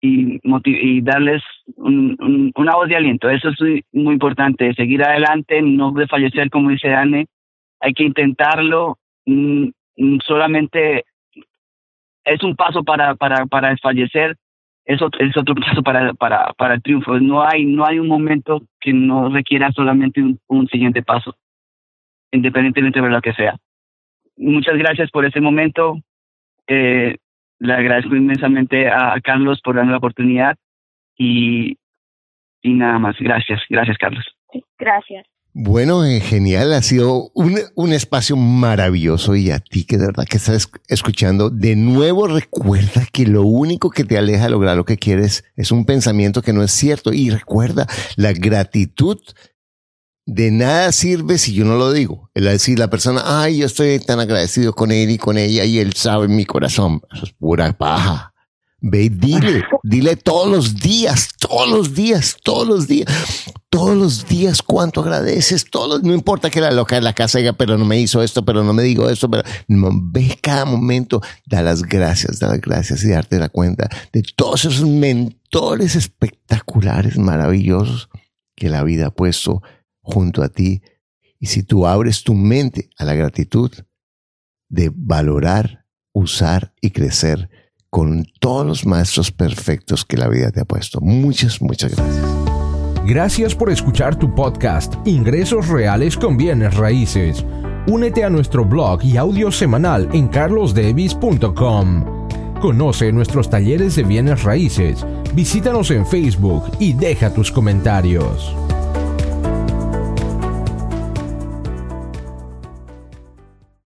Speaker 5: y, y darles un, una voz de aliento. Eso es muy importante, seguir adelante, no desfallecer, como dice Anne. Hay que intentarlo. Mm, mm, solamente es un paso para, para, para desfallecer, es otro, es otro [laughs] paso para, para, para el triunfo. No hay, no hay un momento que no requiera solamente un siguiente paso, independientemente de lo que sea. Muchas gracias por ese momento. Eh, le agradezco inmensamente a Carlos por darme la oportunidad y, y nada más. Gracias, gracias Carlos.
Speaker 4: Gracias.
Speaker 1: Bueno, eh, genial, ha sido un, un, espacio maravilloso y a ti que de verdad que estás escuchando, de nuevo recuerda que lo único que te aleja de lograr lo que quieres es un pensamiento que no es cierto y recuerda la gratitud de nada sirve si yo no lo digo. Es decir, la persona, ay, yo estoy tan agradecido con él y con ella y él sabe en mi corazón. Eso es pura paja. Ve dile, [laughs] dile todos los días, todos los días, todos los días, todos los días cuánto agradeces, todos, no importa que la loca de la casa diga, pero no me hizo esto, pero no me digo esto, pero no, ve cada momento, da las gracias, da las gracias y darte la cuenta de todos esos mentores espectaculares, maravillosos que la vida ha puesto junto a ti. Y si tú abres tu mente a la gratitud de valorar, usar y crecer con todos los maestros perfectos que la vida te ha puesto. Muchas, muchas gracias.
Speaker 3: Gracias por escuchar tu podcast Ingresos Reales con Bienes Raíces. Únete a nuestro blog y audio semanal en carlosdevis.com. Conoce nuestros talleres de bienes raíces, visítanos en Facebook y deja tus comentarios.